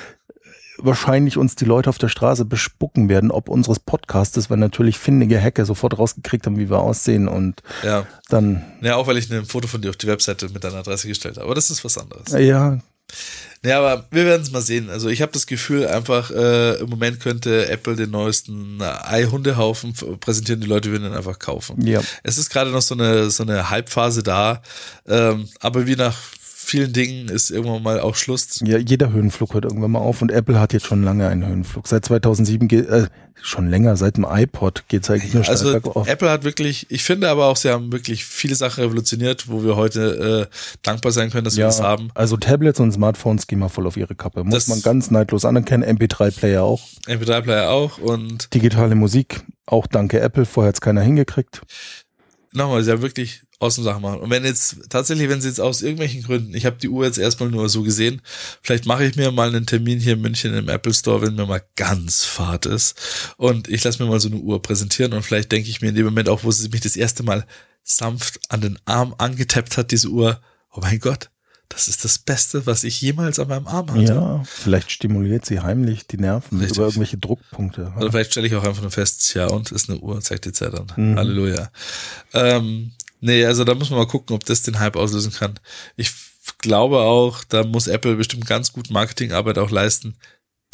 wahrscheinlich uns die Leute auf der Straße bespucken werden, ob unseres Podcastes, weil natürlich findige Hacker sofort rausgekriegt haben, wie wir aussehen und
ja.
dann.
Ja, auch weil ich ein Foto von dir auf die Webseite mit deiner Adresse gestellt habe. Aber das ist was anderes.
Ja,
ja, aber wir werden es mal sehen. Also ich habe das Gefühl, einfach äh, im Moment könnte Apple den neuesten Ei-Hundehaufen präsentieren, die Leute würden ihn einfach kaufen.
Ja.
Es ist gerade noch so eine so eine Halbphase da, ähm, aber wie nach vielen Dingen ist irgendwann mal auch Schluss.
Ja, jeder Höhenflug hört irgendwann mal auf und Apple hat jetzt schon lange einen Höhenflug. Seit 2007 geht, äh, schon länger, seit dem iPod geht es eigentlich nur
stark also bergauf. Apple hat wirklich, ich finde aber auch, sie haben wirklich viele Sachen revolutioniert, wo wir heute äh, dankbar sein können, dass ja, wir das haben.
Also Tablets und Smartphones gehen mal voll auf ihre Kappe. Muss das man ganz neidlos anerkennen. MP3-Player auch.
MP3-Player auch und
digitale Musik, auch danke Apple, vorher hat es keiner hingekriegt.
Nochmal, sie haben wirklich Außensachen machen. Und wenn jetzt tatsächlich, wenn sie jetzt aus irgendwelchen Gründen, ich habe die Uhr jetzt erstmal nur so gesehen, vielleicht mache ich mir mal einen Termin hier in München im Apple Store, wenn mir mal ganz fad ist. Und ich lasse mir mal so eine Uhr präsentieren und vielleicht denke ich mir in dem Moment auch, wo sie mich das erste Mal sanft an den Arm angetappt hat, diese Uhr, oh mein Gott, das ist das Beste, was ich jemals an meinem Arm hatte.
Ja, vielleicht stimuliert sie heimlich die Nerven Richtig. über irgendwelche Druckpunkte.
Oder vielleicht stelle ich auch einfach nur fest, ja, und ist eine Uhr, zeigt die Zeit an. Mhm. Halleluja. Ähm, Nee, also da muss man mal gucken, ob das den Hype auslösen kann. Ich glaube auch, da muss Apple bestimmt ganz gut Marketingarbeit auch leisten,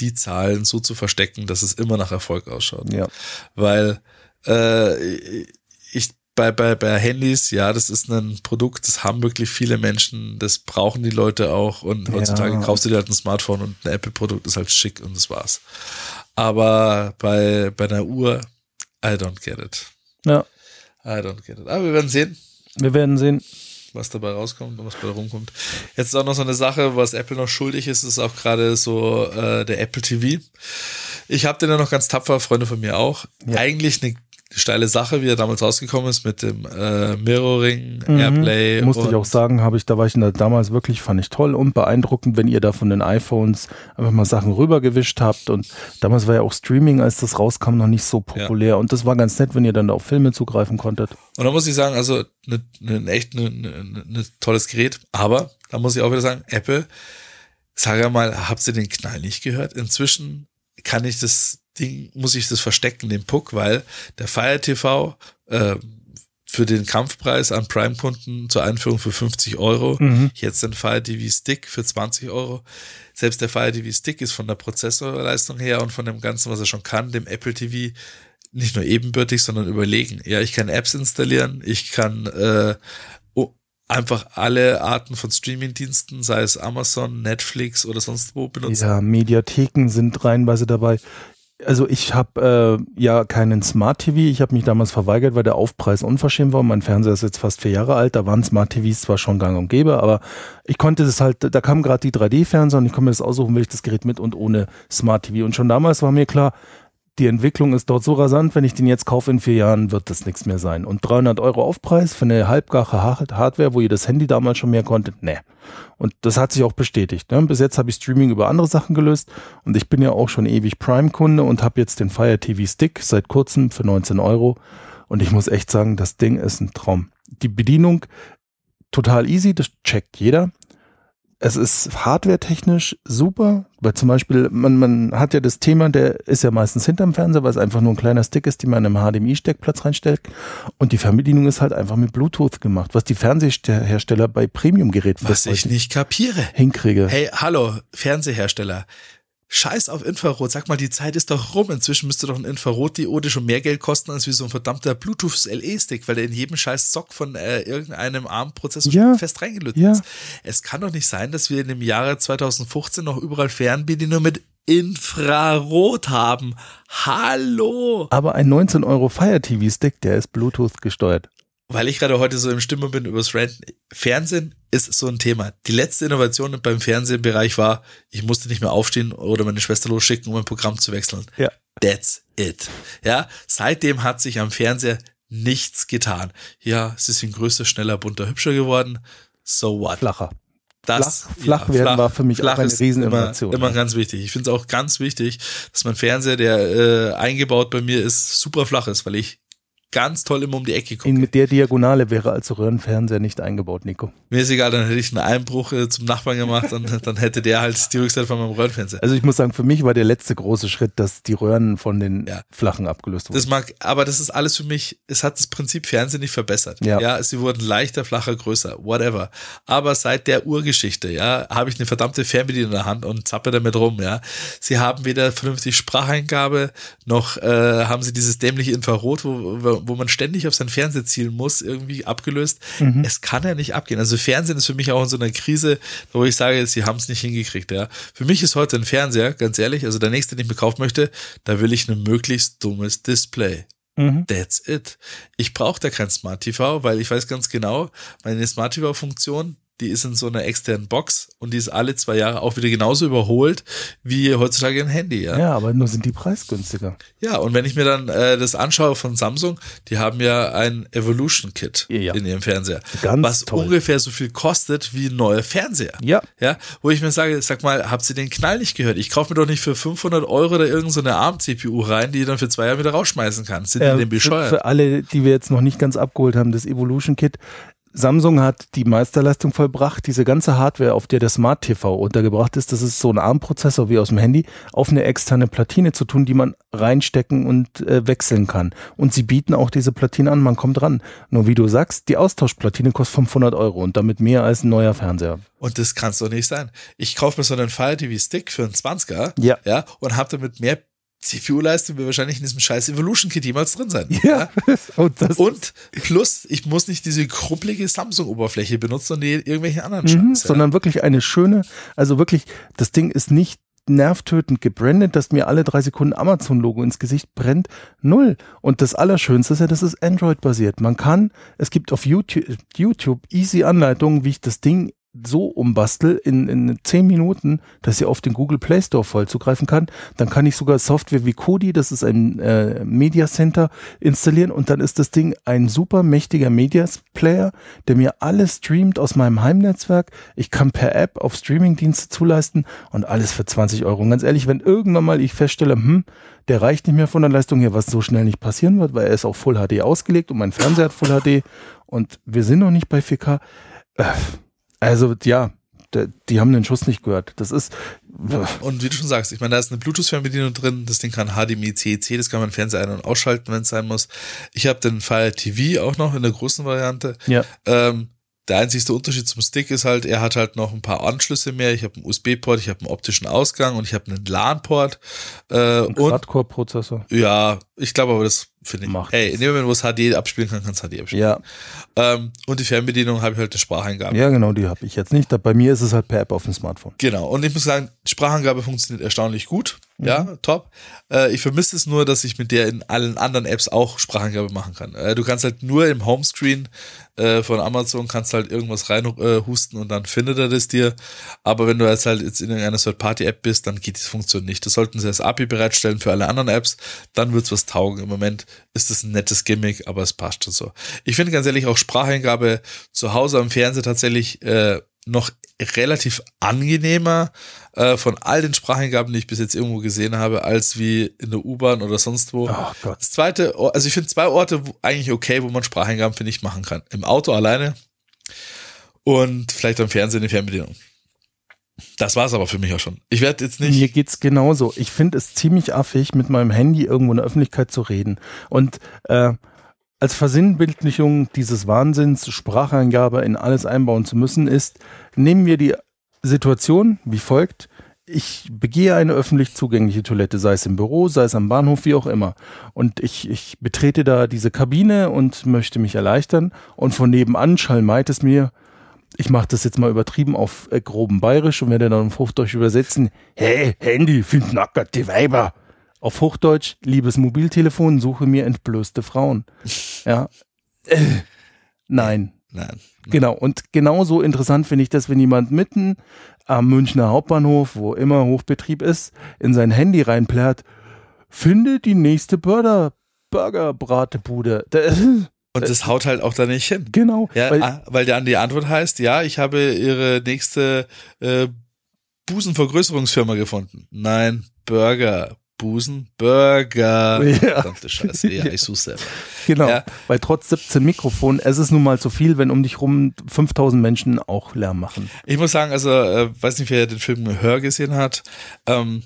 die Zahlen so zu verstecken, dass es immer nach Erfolg ausschaut.
Ja.
Weil äh, ich bei, bei, bei Handys, ja, das ist ein Produkt, das haben wirklich viele Menschen, das brauchen die Leute auch und heutzutage ja. kaufst du dir halt ein Smartphone und ein Apple-Produkt ist halt schick und das war's. Aber bei, bei einer Uhr, I don't get it.
Ja.
I don't get it. Aber wir werden sehen.
Wir werden sehen.
Was dabei rauskommt und was bei rumkommt. Jetzt ist auch noch so eine Sache, was Apple noch schuldig ist, ist auch gerade so äh, der Apple TV. Ich habe den ja noch ganz tapfer, Freunde von mir auch. Ja. Eigentlich eine steile Sache, wie er damals rausgekommen ist mit dem äh, Mirroring, mhm. Airplay.
Musste ich auch sagen, habe ich, da war ich da damals wirklich, fand ich toll und beeindruckend, wenn ihr da von den iPhones einfach mal Sachen rübergewischt habt. Und damals war ja auch Streaming, als das rauskam, noch nicht so populär. Ja. Und das war ganz nett, wenn ihr dann da auf Filme zugreifen konntet.
Und da muss ich sagen, also ne, ne, echt ein ne, ne, ne, tolles Gerät. Aber da muss ich auch wieder sagen, Apple, sag ja mal, habt ihr den Knall nicht gehört? Inzwischen kann ich das Ding, muss ich das verstecken, den Puck, weil der Fire TV äh, für den Kampfpreis an Prime-Kunden zur Einführung für 50 Euro, mhm. jetzt den Fire TV Stick für 20 Euro. Selbst der Fire TV Stick ist von der Prozessorleistung her und von dem Ganzen, was er schon kann, dem Apple TV nicht nur ebenbürtig, sondern überlegen. Ja, ich kann Apps installieren, ich kann äh, einfach alle Arten von Streaming-Diensten, sei es Amazon, Netflix oder sonst wo benutzen.
Ja, Mediatheken sind reihenweise dabei. Also ich habe äh, ja keinen Smart TV. Ich habe mich damals verweigert, weil der Aufpreis unverschämt war. Mein Fernseher ist jetzt fast vier Jahre alt. Da waren Smart TVs zwar schon gang und gäbe, aber ich konnte das halt, da kam gerade die 3D-Fernseher und ich konnte mir das aussuchen, will ich das Gerät mit und ohne Smart TV. Und schon damals war mir klar, die Entwicklung ist dort so rasant, wenn ich den jetzt kaufe in vier Jahren, wird das nichts mehr sein. Und 300 Euro Aufpreis für eine halbgache Hardware, wo ihr das Handy damals schon mehr konntet, nee. Und das hat sich auch bestätigt. Ne? Bis jetzt habe ich Streaming über andere Sachen gelöst und ich bin ja auch schon ewig Prime-Kunde und habe jetzt den Fire TV Stick seit kurzem für 19 Euro. Und ich muss echt sagen, das Ding ist ein Traum. Die Bedienung total easy, das checkt jeder es ist hardware-technisch super, weil zum Beispiel, man, man hat ja das Thema, der ist ja meistens hinterm Fernseher, weil es einfach nur ein kleiner Stick ist, den man in einem HDMI-Steckplatz reinstellt. Und die Fernbedienung ist halt einfach mit Bluetooth gemacht, was die Fernsehersteller bei Premium-Geräten
Was ich nicht kapiere.
hinkriege.
Hey, hallo, Fernsehersteller. Scheiß auf Infrarot. Sag mal, die Zeit ist doch rum. Inzwischen müsste doch ein Infrarot-Diode schon mehr Geld kosten als wie so ein verdammter Bluetooth-LE-Stick, weil der in jedem scheiß Sock von äh, irgendeinem ARM-Prozessor
Ja.
fest reingelötet
Ja.
ist. Es kann doch nicht sein, dass wir in dem Jahre 2015 noch überall Fernbedienungen mit Infrarot haben. Hallo!
Aber ein 19 Euro Fire TV Stick, der ist Bluetooth gesteuert.
Weil ich gerade heute so im Stimmung bin übers Ranten. Fernsehen ist so ein Thema. Die letzte Innovation beim Fernsehbereich war, ich musste nicht mehr aufstehen oder meine Schwester losschicken, um ein Programm zu wechseln.
Ja.
That's it. Ja, seitdem hat sich am Fernseher nichts getan. Ja, sie sind größer, schneller, bunter, hübscher geworden. So what?
Flacher.
Das,
Flach- flach werden war für mich
flach
auch eine
ist
Rieseninnovation,
Immer, immer
ja.
ganz wichtig. Ich finde es auch ganz wichtig, dass mein Fernseher, der äh, eingebaut bei mir ist, super flach ist, weil ich ganz toll immer um die Ecke gucke.
Mit der Diagonale wäre also Röhrenfernseher nicht eingebaut, Nico.
Mir ist egal, dann hätte ich einen Einbruch äh, zum Nachbarn gemacht und (laughs) dann hätte der halt die Rückseite von meinem Röhrenfernseher.
Also ich muss sagen, für mich war der letzte große Schritt, dass die Röhren von den
Ja.
flachen abgelöst wurden.
Das mag, aber das ist alles für mich, es hat das Prinzip Fernsehen nicht verbessert.
Ja.
ja, sie wurden leichter, flacher, größer, whatever. Aber seit der Urgeschichte, ja, habe ich eine verdammte Fernbedienung in der Hand und zappe damit rum, ja. Sie haben weder vernünftig Spracheingabe, noch äh, haben sie dieses dämliche Infrarot, wo, wo wo man ständig auf sein Fernseher zielen muss, irgendwie abgelöst. Es kann ja nicht abgehen. Also Fernsehen ist für mich auch in so einer Krise, wo ich sage, sie haben es nicht hingekriegt, ja. Für mich ist heute ein Fernseher, ganz ehrlich, also der nächste, den ich mir kaufen möchte, da will ich ein möglichst dummes Display.
Mhm.
That's it. Ich brauche da kein Smart TV, weil ich weiß ganz genau, meine Smart TV-Funktion, die ist in so einer externen Box und die ist alle zwei Jahre auch wieder genauso überholt wie heutzutage ein Handy. Ja, ja.
Ja, aber nur sind die preisgünstiger.
und wenn ich mir dann äh, das anschaue von Samsung, die haben ja ein Evolution Kit
Ja.
in ihrem Fernseher,
Ganz
was
toll.
ungefähr so viel kostet wie ein neuer Fernseher.
Ja.
Ja, wo ich mir sage, sag mal, habt ihr den Knall nicht gehört? Ich kaufe mir doch nicht für 500 Euro da irgendeine so ARM-CPU rein, die ich dann für zwei Jahre wieder rausschmeißen kann. Sind die
Äh,
denn
für,
bescheuert?
für alle, die wir jetzt noch nicht ganz abgeholt haben, das Evolution Kit. Samsung hat die Meisterleistung vollbracht, diese ganze Hardware, auf der der Smart TV untergebracht ist, das ist so ein ARM-Prozessor wie aus dem Handy, auf eine externe Platine zu tun, die man reinstecken und äh, wechseln kann. Und sie bieten auch diese Platine an, man kommt ran. Nur wie du sagst, die Austauschplatine kostet 500 Euro und damit mehr als ein neuer Fernseher.
Und das kann es doch nicht sein. Ich kaufe mir so einen Fire TV Stick für einen 20er
Ja.
ja, und habe damit mehr CPU-Leistung, wie wahrscheinlich in diesem scheiß Evolution Kit jemals drin sein. (laughs)
und das
Und plus, ich muss nicht diese kruppelige Samsung-Oberfläche benutzen und die irgendwelche anderen
Mhm,
Scheiß. Ja.
sondern wirklich eine schöne, also wirklich, das Ding ist nicht nervtötend gebrandet, dass mir alle drei Sekunden Amazon-Logo ins Gesicht brennt. Null. Und das Allerschönste ist ja, das ist Android-basiert. Man kann, es gibt auf YouTube, YouTube easy Anleitungen, wie ich das Ding so umbastel in, in zehn Minuten, dass ich auf den Google Play Store voll zugreifen kann. Dann kann ich sogar Software wie Kodi, das ist ein äh, Media Center, installieren und dann ist das Ding ein super mächtiger Media Player, der mir alles streamt aus meinem Heimnetzwerk. Ich kann per App auf Streamingdienste zuleisten und alles für 20 Euro. Und ganz ehrlich, wenn irgendwann mal ich feststelle, hm, der reicht nicht mehr von der Leistung her, was so schnell nicht passieren wird, weil er ist auf Full HD ausgelegt und mein Fernseher hat Full HD und wir sind noch nicht bei 4K. Äh, also ja, die haben den Schuss nicht gehört. Das ist
Und wie du schon sagst, ich meine, da ist eine Bluetooth-Fernbedienung drin, das Ding kann HDMI, CEC, das kann man Fernseher ein- und ausschalten, wenn es sein muss. Ich habe den Fire TV auch noch in der großen Variante.
ja
Ähm, der einzigste Unterschied zum Stick ist halt, er hat halt noch ein paar Anschlüsse mehr. Ich habe einen USB-Port, ich habe einen optischen Ausgang und ich habe einen LAN-Port. Äh,
ein Quad-Core-Prozessor.
ja, ich glaube aber, das finde ich.
Macht
hey, in dem Moment, wo es HD abspielen kann, kann es HD abspielen.
Ja,
Ähm, und die Fernbedienung habe ich halt eine Spracheingabe.
ja genau, die habe ich jetzt nicht. Bei mir ist es halt per App auf dem Smartphone.
Genau. Und ich muss sagen, die Sprachangabe funktioniert erstaunlich gut. Ja,
Mhm.
top. Äh, ich vermisse es nur, dass ich mit der in allen anderen Apps auch Sprachangabe machen kann. Äh, du kannst halt nur im Homescreen äh, von Amazon kannst halt irgendwas rein äh, husten und dann findet er das dir. Aber wenn du jetzt halt jetzt in irgendeiner Third-Party-App bist, dann geht diese Funktion nicht. Das sollten sie als API bereitstellen für alle anderen Apps. Dann wird's was taugen. Im Moment ist das ein nettes Gimmick, aber es passt schon so. Ich finde ganz ehrlich auch Spracheingabe zu Hause am Fernseher tatsächlich äh, noch relativ angenehmer äh, von all den Spracheingaben, die ich bis jetzt irgendwo gesehen habe, als wie in der U-Bahn oder sonst wo.
Oh Gott.
Das zweite, also ich finde zwei Orte wo, eigentlich okay, wo man Spracheingaben, finde ich, machen kann. Im Auto alleine und vielleicht am Fernsehen eine Fernbedienung. Das war's aber für mich auch schon. Ich werde jetzt nicht.
Mir geht's genauso. Ich finde es ziemlich affig, mit meinem Handy irgendwo in der Öffentlichkeit zu reden. Und äh, als Versinnbildlichung dieses Wahnsinns, Spracheingabe in alles einbauen zu müssen, ist, nehmen wir die Situation wie folgt. Ich begehe eine öffentlich zugängliche Toilette, sei es im Büro, sei es am Bahnhof, wie auch immer. Und ich, ich betrete da diese Kabine und möchte mich erleichtern. Und von nebenan schalmeit es mir, ich mache das jetzt mal übertrieben auf äh, groben Bayerisch und werde dann auf Hochdeutsch übersetzen. Hey, Handy, find nackert die Weiber. Auf Hochdeutsch, liebes Mobiltelefon, suche mir entblößte Frauen. Ja. Äh, nein.
Nein. nein.
Genau. Und genauso interessant finde ich das, wenn jemand mitten am Münchner Hauptbahnhof, wo immer Hochbetrieb ist, in sein Handy reinplärt, finde die nächste Burger, Burger-Bratebude.
Und das haut halt auch da nicht hin.
Genau.
Ja, weil, ah, weil dann die Antwort heißt, ja, ich habe ihre nächste äh, Busenvergrößerungsfirma gefunden. Nein, Burger. Busen, Burger. (laughs) Ja. Verdammte Scheiße. Ja, (laughs) ich suche selber.
Genau. Ja. Weil trotz 17 Mikrofonen, es ist nun mal zu viel, wenn um dich rum 5000 Menschen auch Lärm machen.
Ich muss sagen, also, äh, weiß nicht, wer den Film Hör gesehen hat. Ähm,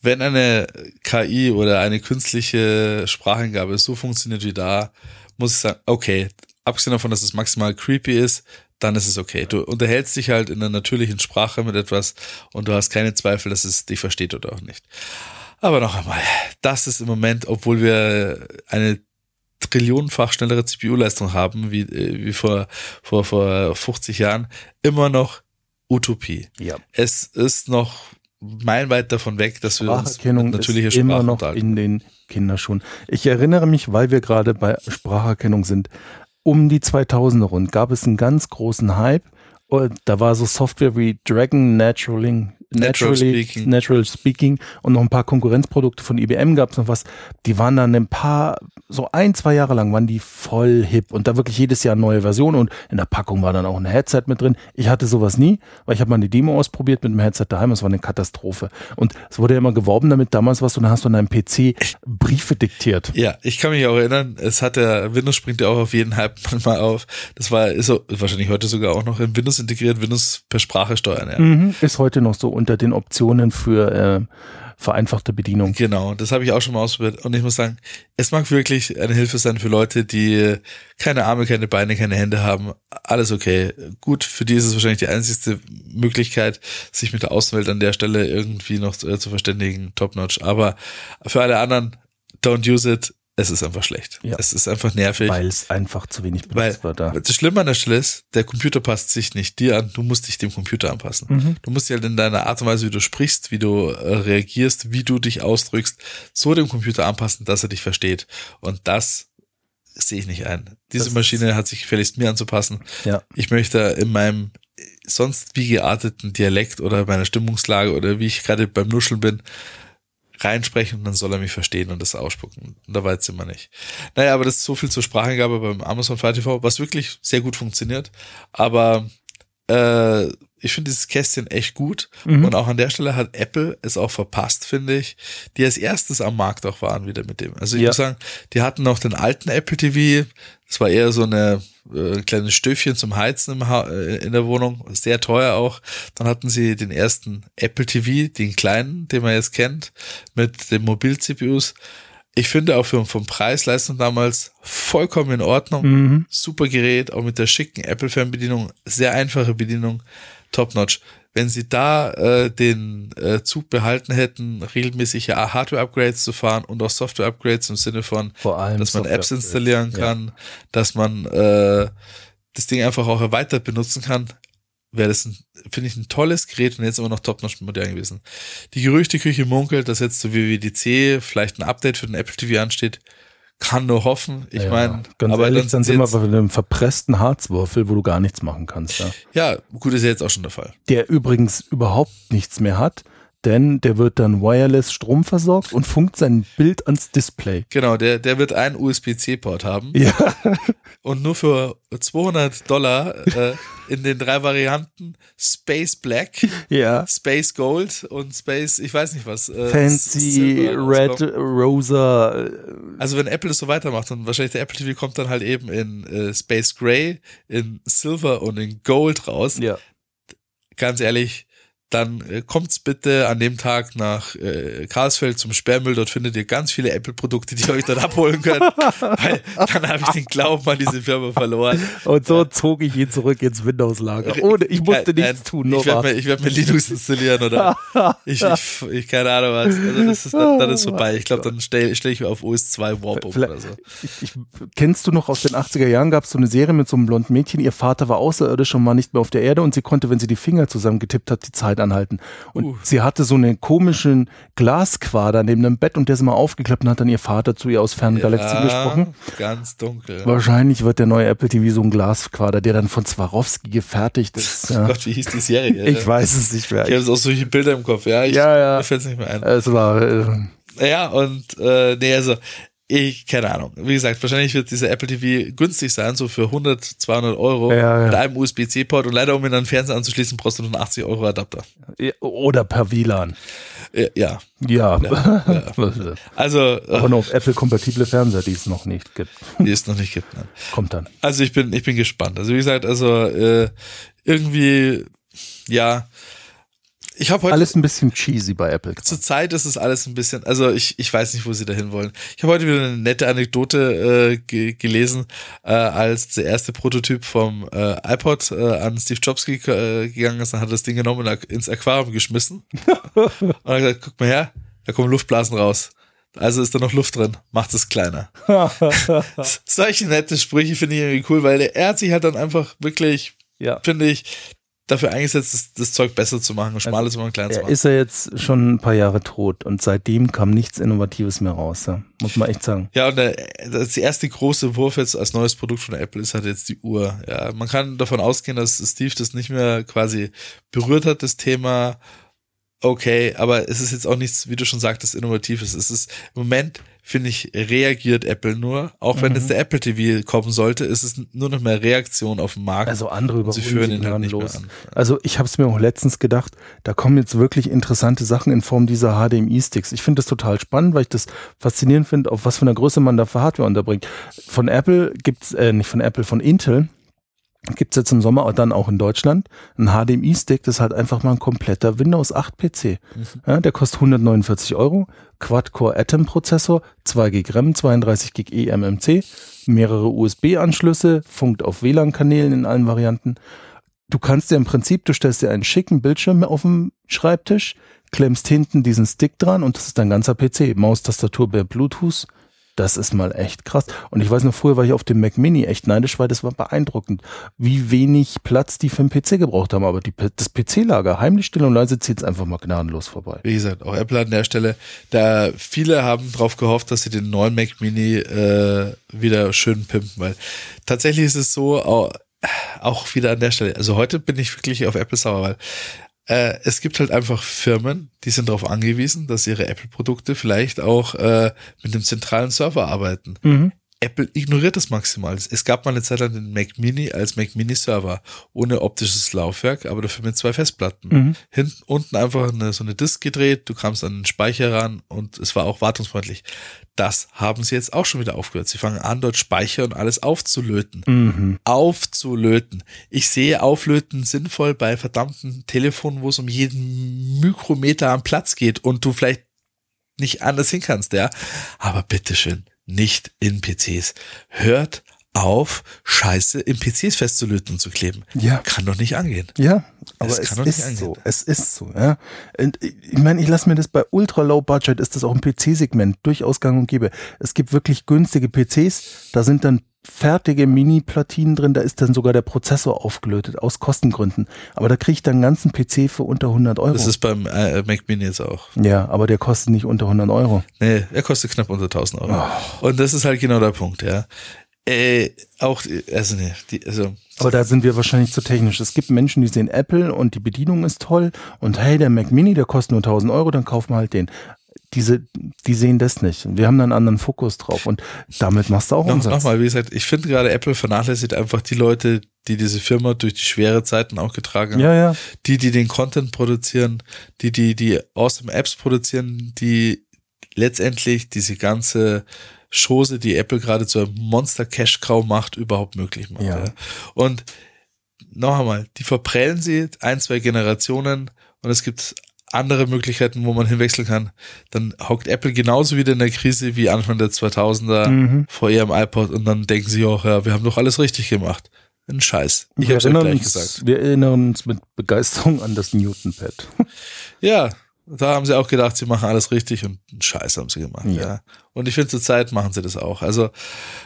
wenn eine KI oder eine künstliche Spracheingabe so funktioniert wie da, muss ich sagen, okay, abgesehen davon, dass es maximal creepy ist, dann ist es okay. Du unterhältst dich halt in einer natürlichen Sprache mit etwas und du hast keine Zweifel, dass es dich versteht oder auch nicht. Aber noch einmal, das ist im Moment, obwohl wir eine trillionenfach schnellere CPU-Leistung haben, wie, äh, wie vor, vor, vor 50 Jahren, immer noch Utopie.
Ja.
Es ist noch meilenweit davon weg, dass wir uns
mit natürlicher Sprache immer noch in den Kinderschuhen. Ich erinnere mich, weil wir gerade bei Spracherkennung sind, um die 2000er rund gab es einen ganz großen Hype. Und da war so Software wie Dragon Naturaling
Natural Speaking.
Natural Speaking und noch ein paar Konkurrenzprodukte von IBM gab es noch was. Die waren dann ein paar, so ein, zwei Jahre lang waren die voll hip und da wirklich jedes Jahr neue Versionen und in der Packung war dann auch ein Headset mit drin. Ich hatte sowas nie, weil ich habe mal eine Demo ausprobiert mit einem Headset daheim, es war eine Katastrophe. Und es wurde ja immer geworben damit, damals was und dann hast du an deinem PC Briefe diktiert.
Ja, ich kann mich auch erinnern, es hat der Windows springt ja auch auf jeden Hype (laughs) manchmal auf. Das war, ist so, wahrscheinlich heute sogar auch noch in Windows integriert, Windows per Sprache steuern. Ja.
Mhm, ist heute noch so unter den Optionen für äh, vereinfachte Bedienung.
Genau, das habe ich auch schon mal ausprobiert. Und ich muss sagen, es mag wirklich eine Hilfe sein für Leute, die keine Arme, keine Beine, keine Hände haben. Alles okay. Gut, für die ist es wahrscheinlich die einzigste Möglichkeit, sich mit der Außenwelt an der Stelle irgendwie noch zu, äh, zu verständigen. Top-notch. Aber für alle anderen, don't use it es ist einfach schlecht. Ja. Es ist einfach nervig.
Weil es einfach zu wenig benutzt
wird da. Das Schlimme an der Stelle ist, der Computer passt sich nicht dir an, du musst dich dem Computer anpassen. Mhm. Du musst dich halt in deiner Art und Weise, wie du sprichst, wie du äh, reagierst, wie du dich ausdrückst, so dem Computer anpassen, dass er dich versteht. Und das sehe ich nicht ein. Diese das Maschine hat sich gefälligst mir anzupassen.
Ja.
Ich möchte in meinem sonst wie gearteten Dialekt oder meiner Stimmungslage oder wie ich gerade beim Nuscheln bin, reinsprechen und dann soll er mich verstehen und das ausspucken. Und da weiß immer nicht. Naja, aber das ist so viel zur Spracheingabe beim Amazon Fire TV, was wirklich sehr gut funktioniert. Aber äh, ich finde dieses Kästchen echt gut. Mhm. Und auch an der Stelle hat Apple es auch verpasst, finde ich, die als erstes am Markt auch waren wieder mit dem. Also ich ja. muss sagen, die hatten noch den alten Apple TV. Das war eher so eine äh, kleines Stöfchen zum Heizen im ha äh, in der Wohnung. Sehr teuer auch. Dann hatten sie den ersten Apple TV, den kleinen, den man jetzt kennt, mit den Mobil-CPUs. Ich finde auch für, vom Preis-Leistung damals vollkommen in Ordnung. Mhm. Super Gerät, auch mit der schicken Apple-Fernbedienung. Sehr einfache Bedienung. Top-notch. Wenn sie da äh, den äh, Zug behalten hätten, regelmäßige Hardware-Upgrades zu fahren und auch Software-Upgrades im Sinne von, dass man Apps installieren kann, ja. dass man äh, das Ding einfach auch erweitert benutzen kann, wäre das, finde ich, ein tolles Gerät und jetzt immer noch top-notch modern gewesen. Die Gerüchteküche munkelt, dass jetzt so wie WWDC vielleicht ein Update für den Apple TV ansteht. Kann nur hoffen. Ich ja, meine,
aber ehrlich, dann sind wir bei einem verpressten Harzwürfel, wo du gar nichts machen kannst. Ja.
ja, gut, ist ja jetzt auch schon der Fall.
Der übrigens überhaupt nichts mehr hat denn der wird dann wireless Strom versorgt und funkt sein Bild ans Display.
Genau, der, der wird einen USB-C-Port haben.
Ja. (laughs)
Und nur für 200 Dollar äh, in den drei Varianten Space Black,
ja.
Space Gold und Space, ich weiß nicht was.
Äh, Fancy Red Rosa.
Äh, also wenn Apple es so weitermacht und wahrscheinlich der Apple TV kommt dann halt eben in äh, Space Gray, in Silver und in Gold raus.
Ja.
Ganz ehrlich, dann äh, kommt's bitte an dem Tag nach äh, Karlsfeld zum Sperrmüll. Dort findet ihr ganz viele Apple-Produkte, die ihr euch dort abholen könnt. (laughs) Weil dann habe ich den Glauben an diese Firma verloren.
Und so ja. zog ich ihn zurück ins Windows-Lager. Ohne, ich musste
Nein,
nichts tun.
Ich werde mir, werd mir Linux installieren oder (laughs) ich, ich, ich, keine Ahnung was. Also das ist, dann, dann ist vorbei. Ich glaube, dann stelle stell ich mir auf OS 2 Warp um oder so.
Ich, kennst du noch aus den 80er Jahren gab es so eine Serie mit so einem blonden Mädchen. Ihr Vater war außerirdisch und war nicht mehr auf der Erde und sie konnte, wenn sie die Finger zusammengetippt hat, die Zeit anhalten. Und uh. sie hatte so einen komischen Glasquader neben dem Bett und der ist immer aufgeklappt und hat dann ihr Vater zu ihr aus fernen ja, Galaxien gesprochen.
Ganz dunkel.
Wahrscheinlich wird der neue Apple TV so ein Glasquader, der dann von Swarovski gefertigt ist. (laughs)
Ja. Gott, wie hieß die Serie?
ich weiß es nicht mehr.
Ich habe auch solche Bilder im Kopf, ja. Ich,
ja, ja.
Mir fällt es nicht mehr ein.
Es war.
Äh, ja, und äh, nee, also ich, keine Ahnung. Wie gesagt, wahrscheinlich wird dieser Apple TV günstig sein, so für 100, 200 Euro
ja, ja.
mit einem USB-C-Port und leider, um ihn an den Fernseher anzuschließen, brauchst du nur einen 80 Euro Adapter.
Oder per WLAN.
Ja.
Ja. ja. (laughs)
Also.
Aber nur auf Apple-kompatible Fernseher, die es noch nicht gibt. (laughs)
Die es noch nicht gibt, ne?
Kommt dann.
Also ich bin, ich bin gespannt. Also wie gesagt, also äh, irgendwie, ja, ich habe heute
alles ein bisschen cheesy bei Apple.
Zur Zeit ist es alles ein bisschen, also ich, ich weiß nicht, wo sie dahin wollen. Ich habe heute wieder eine nette Anekdote äh, gelesen, äh, als der erste Prototyp vom äh, iPod äh, an Steve Jobs ge äh, gegangen ist, dann hat er das Ding genommen und ins Aquarium geschmissen (laughs) und hat gesagt, guck mal her, da kommen Luftblasen raus. Also ist da noch Luft drin, macht es kleiner. (laughs) Solche nette Sprüche finde ich irgendwie cool, weil er hat sich halt dann einfach wirklich,
ja.
finde ich, dafür eingesetzt, das, das Zeug besser zu machen, schmaler also, zu machen, kleiner zu machen.
Ist er jetzt schon ein paar Jahre tot und seitdem kam nichts Innovatives mehr raus, ja? muss man echt sagen.
Ja, und der, das erste große Wurf jetzt als neues Produkt von Apple ist halt jetzt die Uhr. Ja, man kann davon ausgehen, dass Steve das nicht mehr quasi berührt hat, das Thema. Okay, aber es ist jetzt auch nichts, wie du schon sagtest, Innovatives. Es ist im Moment finde ich, reagiert Apple nur. Auch wenn mhm. jetzt der Apple TV kommen sollte, ist es nur noch mehr Reaktion auf den Markt.
Also andere
überholen sie führen ihn halt nicht
los. Mehr an. Also ich habe es mir auch letztens gedacht, da kommen jetzt wirklich interessante Sachen in Form dieser HDMI-Sticks. Ich finde das total spannend, weil ich das faszinierend finde, auf was für eine Größe man da für Hardware unterbringt. Von Apple gibt's, äh, nicht von Apple, von Intel gibt es jetzt im Sommer dann auch in Deutschland ein HDMI-Stick, das ist halt einfach mal ein kompletter Windows 8 PC. Mhm. Ja, der kostet 149 Euro, Quad-Core Atom-Prozessor, 2 GB RAM, 32 GB eMMC, mehrere USB-Anschlüsse, funkt auf WLAN-Kanälen in allen Varianten. Du kannst dir im Prinzip, du stellst dir einen schicken Bildschirm auf dem Schreibtisch, klemmst hinten diesen Stick dran und das ist dein ganzer PC. Maus, Tastatur per Bluetooth, das ist mal echt krass. Und ich weiß noch, früher war ich auf dem Mac Mini echt neidisch, weil das war beeindruckend, wie wenig Platz die für den PC gebraucht haben. Aber die, das PC-Lager, heimlich still und leise, zieht es einfach mal gnadenlos vorbei.
Wie gesagt, auch Apple an der Stelle, da viele haben drauf gehofft, dass sie den neuen Mac Mini äh, wieder schön pimpen, weil tatsächlich ist es so, auch, auch wieder an der Stelle, also heute bin ich wirklich auf Apple sauer, weil äh, es gibt halt einfach Firmen, die sind darauf angewiesen, dass ihre Apple-Produkte vielleicht auch äh, mit dem zentralen Server arbeiten. Mhm. Apple ignoriert das maximal. Es gab mal eine Zeit lang den Mac Mini als Mac Mini Server ohne optisches Laufwerk, aber dafür mit zwei Festplatten. Mhm. Hinten unten einfach eine, so eine Disk gedreht, du kamst an den Speicher ran und es war auch wartungsfreundlich. Das haben sie jetzt auch schon wieder aufgehört. Sie fangen an, dort Speicher und alles aufzulöten. Mhm. Aufzulöten. Ich sehe Auflöten sinnvoll bei verdammten Telefonen, wo es um jeden Mikrometer am Platz geht und du vielleicht nicht anders hin kannst, ja. Aber bitteschön, nicht in PCs. Hört auf, Scheiße in PCs festzulöten und zu kleben.
Ja.
Kann doch nicht angehen.
Ja, aber es, es ist so. Es ist so, ja. Und ich meine, ich lasse mir das bei ultra low budget ist das auch im PC-Segment durchaus gang und gäbe. Es gibt wirklich günstige PCs, da sind dann fertige Mini-Platinen drin, da ist dann sogar der Prozessor aufgelötet, aus Kostengründen. Aber da kriege ich dann einen ganzen PC für unter 100 Euro.
Das ist beim äh, Mac Mini jetzt auch.
Ja, aber der kostet nicht unter 100 Euro.
Nee, er kostet knapp unter 1000 Euro. Oh. Und das ist halt genau der Punkt, ja. Äh, auch, also nee, die, also.
Aber da sind wir wahrscheinlich zu technisch. Es gibt Menschen, die sehen Apple und die Bedienung ist toll und hey, der Mac Mini, der kostet nur 1000 Euro, dann kaufen wir halt den diese, die sehen das nicht. Wir haben da einen anderen Fokus drauf und damit machst du auch
Noch,
Umsatz.
Nochmal, wie gesagt, ich finde gerade Apple vernachlässigt einfach die Leute, die diese Firma durch die schwere Zeiten auch getragen haben.
Ja, ja.
Die, die den Content produzieren, die, die, die awesome Apps produzieren, die letztendlich diese ganze Chose, die Apple gerade zur Monster Cash Cow macht, überhaupt möglich macht.
Ja.
ja. Und noch einmal, die verprellen sie ein, zwei Generationen und es gibt andere Möglichkeiten, wo man hinwechseln kann, dann hockt Apple genauso wieder in der Krise wie Anfang der 2000er
Mhm.
vor ihrem iPod und dann denken sie auch, ja, wir haben doch alles richtig gemacht. Ein Scheiß. Ich
wir, erinnern uns,
gesagt.
wir erinnern uns mit Begeisterung an das Newton-Pad.
Ja, da haben sie auch gedacht, sie machen alles richtig und einen Scheiß haben sie gemacht. Ja.
Ja.
Und ich finde, zur Zeit machen sie das auch. Also,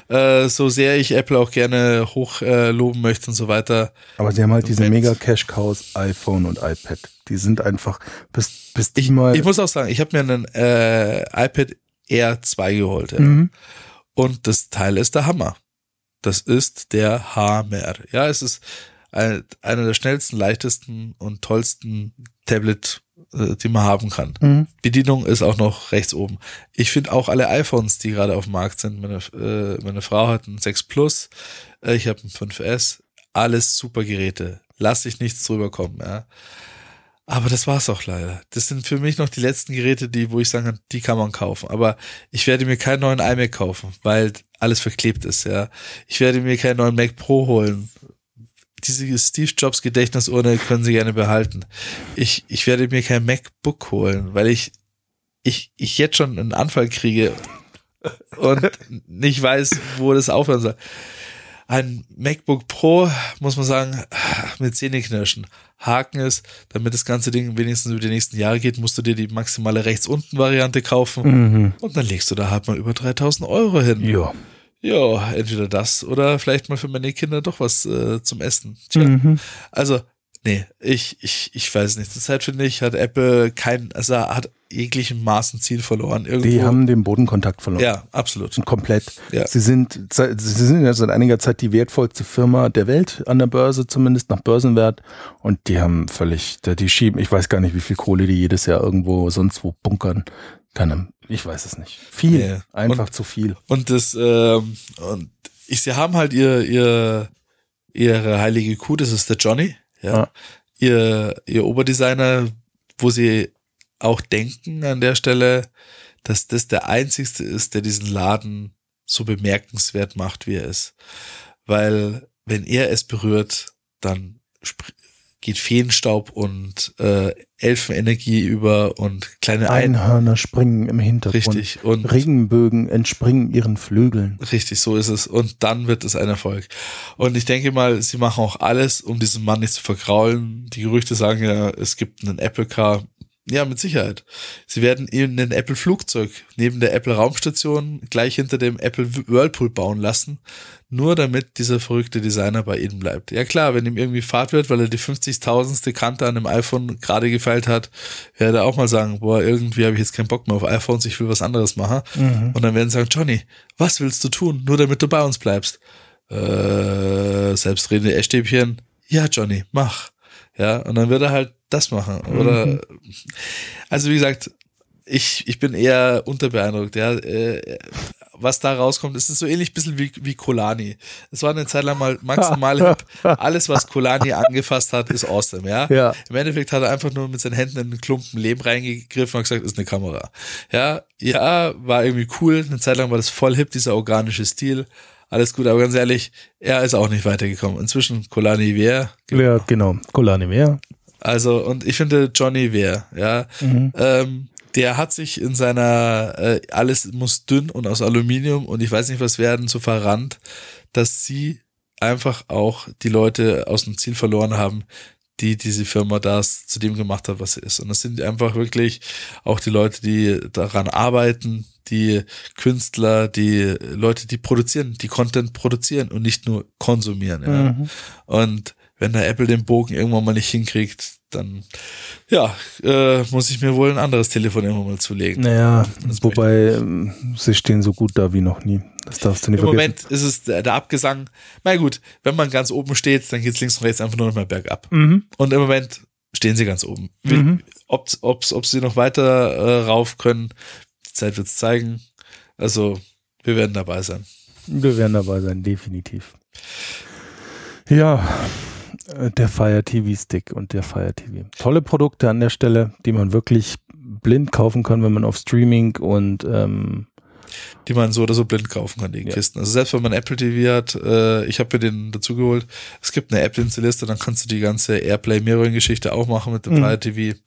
äh, so sehr ich Apple auch gerne hoch äh, loben möchte und so weiter.
Aber sie haben halt diese mega Cash Cows, iPhone und iPad. Die sind einfach, bis, bis die mal.
Ich muss auch sagen, ich habe mir einen äh, iPad Air 2 geholt. Ja.
Mhm.
Und das Teil ist der Hammer. Das ist der Hammer. Ja, es ist ein, einer der schnellsten, leichtesten und tollsten Tablet, die man haben kann.
Mhm.
Bedienung ist auch noch rechts oben. Ich finde auch alle iPhones, die gerade auf dem Markt sind. Meine, äh, meine Frau hat einen 6 Plus, äh, ich habe einen 5S. Alles super Geräte. Lass dich nichts drüber kommen, ja. Aber das war's auch leider. Das sind für mich noch die letzten Geräte, die, wo ich sagen kann, die kann man kaufen. Aber ich werde mir keinen neuen iMac kaufen, weil alles verklebt ist, ja. Ich werde mir keinen neuen Mac Pro holen. Diese Steve Jobs Gedächtnisurne können Sie gerne behalten. Ich, ich werde mir kein MacBook holen, weil ich, ich, ich jetzt schon einen Anfall kriege und nicht weiß, wo das aufhören soll. Ein MacBook Pro, muss man sagen, mit Zähneknirschen. Haken ist, damit das ganze Ding wenigstens über die nächsten Jahre geht, musst du dir die maximale rechts-unten-Variante kaufen
Mhm.
und dann legst du da halt mal über 3000 Euro hin.
Ja.
Ja, entweder das oder vielleicht mal für meine Kinder doch was äh, zum Essen. Tja,
Mhm.
also, nee, ich, ich, ich weiß nicht. Zurzeit finde ich, hat Apple kein, also hat jeglichen Maßen Ziel verloren. Irgendwo.
Die haben den Bodenkontakt verloren.
ja, absolut.
Komplett.
Ja.
Sie sind, sie sind ja seit einiger Zeit die wertvollste Firma der Welt an der Börse, zumindest nach Börsenwert. Und die haben völlig, die schieben, ich weiß gar nicht, wie viel Kohle die jedes Jahr irgendwo sonst wo bunkern. Keine, ich weiß es nicht. Viel,
Ja.
einfach zu viel.
Und das, ähm, und ich, sie haben halt ihr, ihr, ihre heilige Kuh, das ist der Johnny, ja.
Ja.
Ihr, ihr Oberdesigner, wo sie auch denken an der Stelle, dass das der einzigste ist, der diesen Laden so bemerkenswert macht, wie er ist. Weil, wenn er es berührt, dann geht Feenstaub und äh, Elfenenergie über und kleine Ein
Einhörner springen im Hintergrund.
Richtig. Und
Regenbögen entspringen ihren Flügeln.
Richtig, so ist es. Und dann wird es ein Erfolg. Und ich denke mal, sie machen auch alles, um diesen Mann nicht zu vergraulen. Die Gerüchte sagen ja, es gibt einen Apple Car. Ja, mit Sicherheit. Sie werden eben ein Apple Flugzeug neben der Apple Raumstation gleich hinter dem Apple Whirlpool bauen lassen. Nur damit dieser verrückte Designer bei ihnen bleibt. Ja klar, wenn ihm irgendwie Fahrt wird, weil er die 50.000ste Kante an dem iPhone gerade gefeilt hat, werde er auch mal sagen, boah, irgendwie habe ich jetzt keinen Bock mehr auf iPhones, ich will was anderes machen. Und dann werden sie sagen, Johnny, was willst du tun, nur damit du bei uns bleibst? Äh, selbstredende Essstäbchen. Ja, Johnny, mach. Ja, und dann wird er halt das machen. Oder, also wie gesagt, ich, ich bin eher unterbeeindruckt, ja. Äh, was da rauskommt, ist es so ähnlich ein bisschen wie, wie Colani. Es war eine Zeit lang mal maximal hip. (laughs) Alles, was Colani angefasst hat, ist awesome, ja.
Ja.
Im Endeffekt hat er einfach nur mit seinen Händen in einen Klumpen Lehm reingegriffen und gesagt, ist eine Kamera. Ja, ja, war irgendwie cool. Eine Zeit lang war das voll hip, dieser organische Stil. Alles gut, aber ganz ehrlich, er ist auch nicht weitergekommen. Inzwischen Colani wer?
Ja, genau. Colani mehr.
Also, und ich finde Johnny Wehr, ja, ähm, der hat sich in seiner, äh, alles muss dünn und aus Aluminium und ich weiß nicht was werden, so verrannt, dass sie einfach auch die Leute aus dem Ziel verloren haben, die diese Firma das zu dem gemacht hat, was sie ist. Und das sind einfach wirklich auch die Leute, die daran arbeiten, die Künstler, die Leute, die produzieren, die Content produzieren und nicht nur konsumieren. Ja. Und wenn der Apple den Bogen irgendwann mal nicht hinkriegt, dann ja, äh, muss ich mir wohl ein anderes Telefon irgendwann mal zulegen.
Naja,
Das
wobei ähm, sie stehen so gut da wie noch nie. Das darfst du nicht
Im
vergessen.
Moment ist es der, der Abgesang. Na gut, wenn man ganz oben steht, dann geht's links und rechts einfach nur noch mal bergab.
Mhm.
Und im Moment stehen sie ganz oben.
Mhm.
ob, ob's, ob sie noch weiter äh, rauf können, die Zeit wird's zeigen. Also, wir werden dabei sein.
Wir werden dabei sein, definitiv. Ja, der Fire TV Stick und der Fire TV. Tolle Produkte an der Stelle, die man wirklich blind kaufen kann, wenn man auf Streaming und ähm,
die man so oder so blind kaufen kann, die
Ja.
Kisten. Also selbst wenn man Apple TV hat, äh, ich habe mir den dazu geholt, es gibt eine App installierst, dann kannst du die ganze Airplay Mirroring Geschichte auch machen mit dem
Mhm.
Fire TV.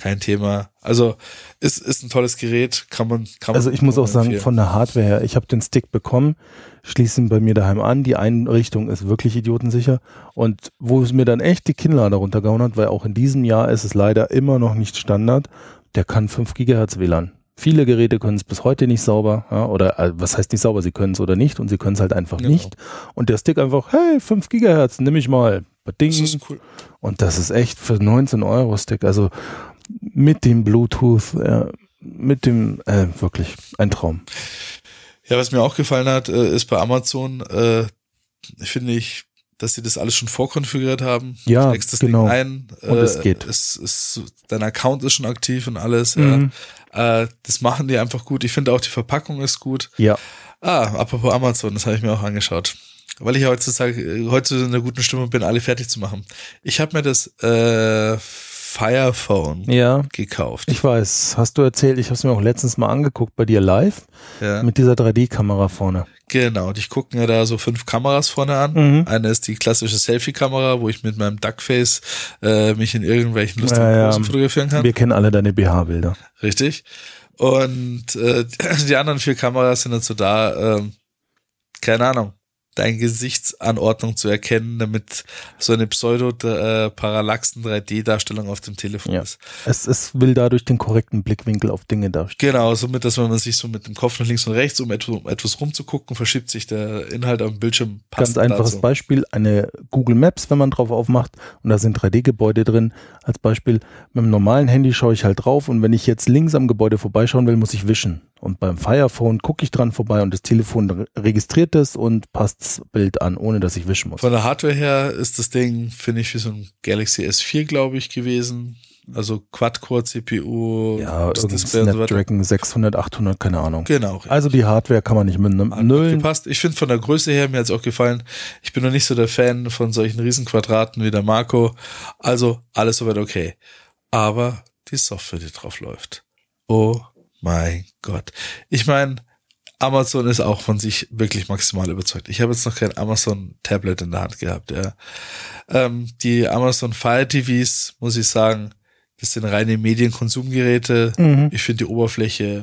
Kein Thema. Also ist, ist ein tolles Gerät, kann man, kann
Also ich muss auch sagen,
empfehlen.
von der Hardware her, ich habe den Stick bekommen, schließe ihn bei mir daheim an. Die Einrichtung ist wirklich idiotensicher. Und wo es mir dann echt die Kinnlade runtergehauen hat, weil auch in diesem Jahr ist es leider immer noch nicht Standard, der kann 5 Gigahertz WLAN. Viele Geräte können es bis heute nicht sauber, ja, oder äh, was heißt nicht sauber, sie können es oder nicht und sie können es halt einfach
Genau.
nicht. Und der Stick einfach, hey, 5 Gigahertz, nimm ich mal. Ding.
das ist cool.
Und das ist echt für 19 Euro Stick, also mit dem Bluetooth, äh, mit dem, äh, wirklich ein Traum.
Ja, was mir auch gefallen hat, äh, ist bei Amazon, äh, finde ich, dass sie das alles schon vorkonfiguriert haben.
Ja,
Steckst das
genau.
Ding ein.
Und
äh,
es geht.
Es, es, dein Account ist schon aktiv und alles.
Mhm.
Ja. Äh, das machen die einfach gut. Ich finde auch die Verpackung ist gut.
Ja,
Ah, apropos Amazon, das habe ich mir auch angeschaut. Weil ich ja heutzutage, äh, heute in einer guten Stimmung bin, alle fertig zu machen. Ich habe mir das äh, Fire Phone
ja.
gekauft.
Ich weiß, hast du erzählt, ich habe es mir auch letztens mal angeguckt bei dir live
ja.
mit dieser 3D-Kamera vorne.
Genau, und ich gucke mir da so fünf Kameras vorne an.
Mhm.
Eine ist die klassische Selfie-Kamera, wo ich mit meinem Duckface äh, mich in irgendwelchen lustigen
Ja, ja.
Posen fotografieren kann.
Wir kennen alle deine BH-Bilder.
Richtig. Und äh, die anderen vier Kameras sind dazu da, ähm, keine Ahnung, deine Gesichtsanordnung zu erkennen, damit so eine pseudo-parallaxen 3D-Darstellung auf dem Telefon
Ja.
ist.
Es, es will dadurch den korrekten Blickwinkel auf Dinge darstellen.
Genau, somit, dass wenn man sich so mit dem Kopf nach links und rechts, um etwas, um etwas rumzugucken, verschiebt sich der Inhalt dem Bildschirm
Ganz einfaches
dazu.
Beispiel, eine Google Maps, wenn man drauf aufmacht und da sind 3D-Gebäude drin. Als Beispiel, mit dem normalen Handy schaue ich halt drauf und wenn ich jetzt links am Gebäude vorbeischauen will, muss ich wischen. Und beim Firephone gucke ich dran vorbei und das Telefon re- registriert es und passt das Bild an, ohne dass ich wischen muss.
Von der Hardware her ist das Ding, finde ich, wie so ein Galaxy S4, glaube ich, gewesen. Also Quad-Core-CPU,
Ja,
das Display und so weiter.
Snapdragon 600, 800, keine Ahnung.
Genau.
Also die Hardware kann man nicht mit einem
Hat
Nullen.
gepasst. Ich finde von der Größe her, mir hat's auch gefallen. Ich bin noch nicht so der Fan von solchen Riesenquadraten wie der Marco. Also alles soweit okay. Aber die Software, die drauf läuft. Oh mein Gott. Ich meine, Amazon ist auch von sich wirklich maximal überzeugt. Ich habe jetzt noch kein Amazon Tablet in der Hand gehabt, ja. Ähm, die Amazon Fire TVs, muss ich sagen, das sind reine Medienkonsumgeräte.
Mhm.
Ich finde die Oberfläche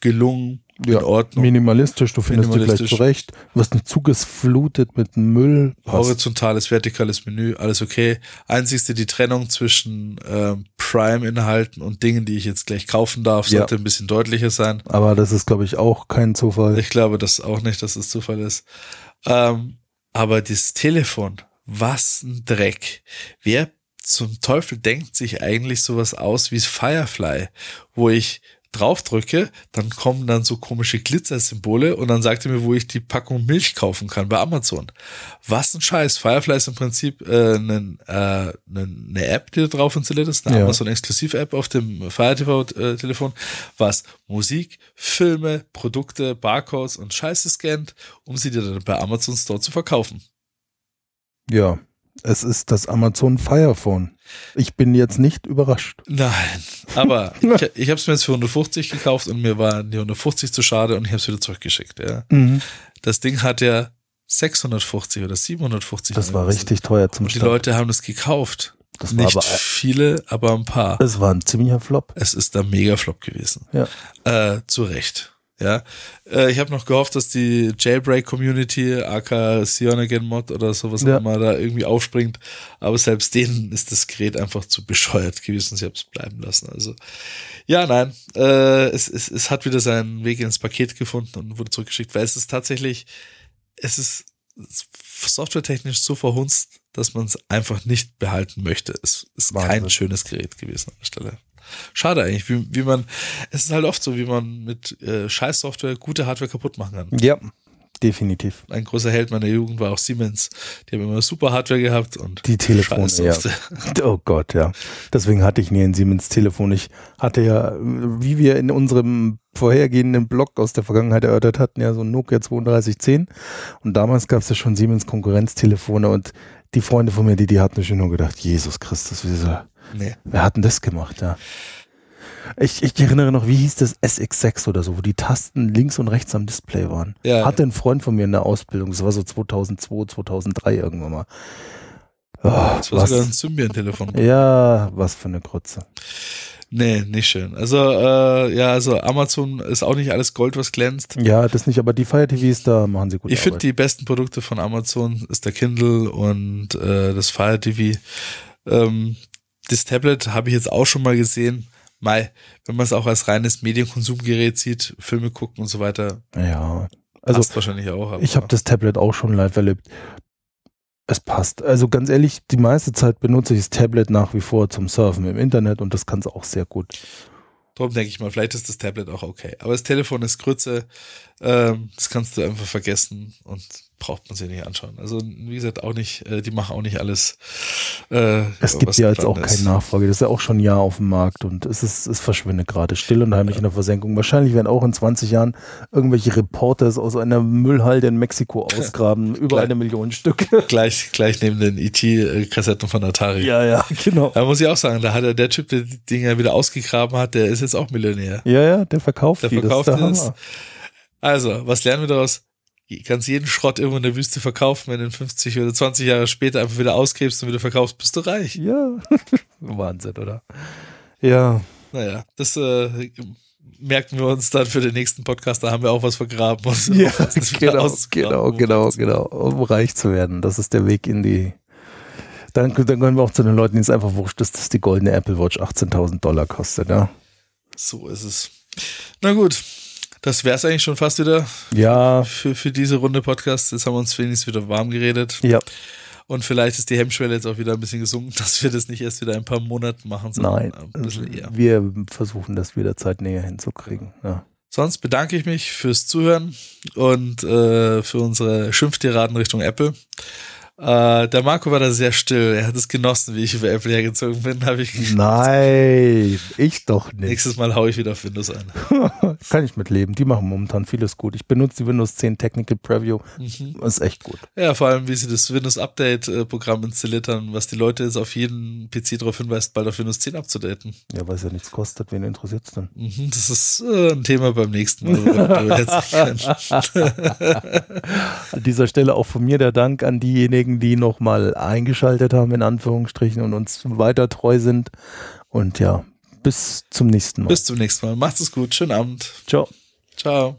gelungen,
Ja,
in Ordnung.
Minimalistisch, du findest dich gleich
Minimalistisch.
zurecht. Du wirst nicht zugesflutet mit Müll. Passt.
horizontales, vertikales Menü, alles okay. Einzigste die Trennung zwischen ähm, Prime-Inhalten und Dingen, die ich jetzt gleich kaufen darf,
Ja.
sollte ein bisschen deutlicher sein.
Aber das ist, glaube ich, auch kein Zufall.
Ich glaube das auch nicht, dass es Zufall ist. Ähm, aber das Telefon, was ein Dreck. Wer zum Teufel denkt sich eigentlich sowas aus wie Firefly, wo ich draufdrücke, dann kommen dann so komische Glitzersymbole und dann sagt er mir, wo ich die Packung Milch kaufen kann bei Amazon. Was ein Scheiß. Firefly ist im Prinzip äh, eine, äh, eine, eine App, die da drauf installiert ist, eine
Ja.
Amazon-Exklusiv-App auf dem Fire TV-Telefon, was Musik, Filme, Produkte, Barcodes und Scheiße scannt, um sie dir dann bei Amazon Store zu verkaufen.
Ja, es ist das Amazon Fire Phone. Ich bin jetzt nicht überrascht.
Nein, aber (laughs) ich, ich habe es mir jetzt für 150 gekauft und mir waren die 150 zu schade und ich habe es wieder zurückgeschickt. Ja. Das Ding hat ja 650 oder 750.
Das war richtig teuer zum
Und die
Start.
Leute haben das gekauft.
Das war
Nicht
aber,
viele, aber ein paar.
es war ein ziemlicher Flop.
Es ist ein Mega-Flop gewesen.
Ja.
Äh, zu Recht. Ja, äh, ich habe noch gehofft, dass die Jailbreak-Community, aka Sionagen-Mod oder sowas
Ja.
auch immer da irgendwie aufspringt, aber selbst denen ist das Gerät einfach zu bescheuert gewesen. Sie haben es bleiben lassen. Also ja, nein, äh, es, es, es hat wieder seinen Weg ins Paket gefunden und wurde zurückgeschickt, weil es ist tatsächlich, es ist softwaretechnisch so verhunzt, dass man es einfach nicht behalten möchte. Es ist kein
Wahnsinn.
schönes Gerät gewesen an der Stelle. Schade eigentlich, wie, wie man, es ist halt oft so, wie man mit äh, Scheiß-Software gute Hardware kaputt machen kann.
Ja, definitiv.
Ein großer Held meiner Jugend war auch Siemens. Die haben immer super Hardware gehabt und
Die Telefone, ja. Oh Gott, ja. Deswegen hatte ich nie ein Siemens Telefon. Ich hatte ja, wie wir in unserem vorhergehenden Blog aus der Vergangenheit erörtert hatten, ja so ein Nokia 3210. Und damals gab es ja schon Siemens Konkurrenztelefone und die Freunde von mir, die die hatten, schon nur gedacht, Jesus Christus, wieso,
Nee.
wer hat denn das gemacht, ja. Ich, ich erinnere noch, wie hieß das SX6 oder so, wo die Tasten links und rechts am Display waren. Ja, Hatte ein Freund von mir in der Ausbildung, das war so 2002, 2003 irgendwann mal.
Oh, das war was, sogar ein Symbian-Telefon.
Ja, was für eine Krutze.
Nee, nicht schön. Also, äh, ja, also Amazon ist auch nicht alles Gold, was glänzt.
Ja, das nicht, aber die Fire TVs, da machen sie gut.
Ich finde, die besten Produkte von Amazon ist der Kindle und äh, das Fire TV. Ähm, das Tablet habe ich jetzt auch schon mal gesehen. Mai, wenn man es auch als reines Medienkonsumgerät sieht, Filme gucken und so weiter.
Ja, also
passt wahrscheinlich auch.
Ich habe das Tablet auch schon live erlebt. Es passt. Also ganz ehrlich, die meiste Zeit benutze ich das Tablet nach wie vor zum Surfen im Internet und das kann es auch sehr gut.
Darum denke ich mal, vielleicht ist das Tablet auch okay. Aber das Telefon ist Grütze, ähm, das kannst du einfach vergessen und braucht man sich nicht anschauen. Also wie gesagt, auch nicht, äh, die machen auch nicht alles.
Äh, es gibt ja jetzt auch keine Nachfrage. Das ist ja auch schon ein Jahr auf dem Markt und es ist, es verschwindet gerade still und heimlich ja. in der Versenkung. Wahrscheinlich werden auch in 20 Jahren irgendwelche Reporters aus einer Müllhalde in Mexiko ausgraben, über eine Million Stück. (laughs)
Gleich, gleich neben den ET-Kassetten von Atari.
Ja, ja, genau.
Da muss ich auch sagen, da hat er der Typ, der die Dinger wieder ausgegraben hat, der ist jetzt auch Millionär.
Ja, ja, der verkauft
der
die.
Verkauft das. Ist also, was lernen wir daraus? Kannst jeden Schrott irgendwo in der Wüste verkaufen, wenn du 50 oder 20 Jahre später einfach wieder ausgibst und wieder verkaufst, bist du reich.
Ja, (laughs) Wahnsinn, oder? Ja.
Naja, das äh, merken wir uns dann für den nächsten Podcast, da haben wir auch was vergraben.
ja, (laughs) genau, genau, genau, genau, um reich zu werden. Das ist der Weg in die dann, dann können wir auch zu den Leuten, denen es einfach wurscht ist, dass die goldene Apple Watch 18.000 Dollar kostet, ja.
So ist es. Na gut, das wäre es eigentlich schon fast wieder.
Ja.
Für, für diese Runde Podcast. Jetzt haben wir uns wenigstens wieder warm geredet.
Ja.
Und vielleicht ist die Hemmschwelle jetzt auch wieder ein bisschen gesunken, (laughs) dass wir das nicht erst wieder ein paar Monaten machen,
sondern Nein, ein bisschen eher. Wir versuchen das wieder zeitnäher hinzukriegen. Ja.
Sonst bedanke ich mich fürs Zuhören und äh, für unsere Schimpftiraden Richtung Apple. Äh, der Marco war da sehr still. Er hat es genossen, wie ich über Apple hergezogen bin. Hab ich
Nein, ich doch nicht.
Nächstes Mal haue ich wieder auf Windows ein. (laughs)
Kann ich mitleben. Die machen momentan vieles gut. Ich benutze die Windows 10 Technical Preview. Mhm. ist echt gut.
Ja, vor allem, wie sie das Windows Update-Programm installiert haben, was die Leute jetzt auf jeden PC darauf hinweist, bald auf Windows 10 abzudaten.
Ja, weil es ja nichts kostet. Wen interessiert es denn?
Mhm, das ist äh, ein Thema beim nächsten Mal. (laughs)
an dieser Stelle auch von mir der Dank an diejenigen, diejenigen, die nochmal eingeschaltet haben, in Anführungsstrichen, und uns weiter treu sind. Und ja, bis zum nächsten Mal.
Bis zum nächsten Mal. Macht es gut. Schönen Abend.
Ciao.
Ciao.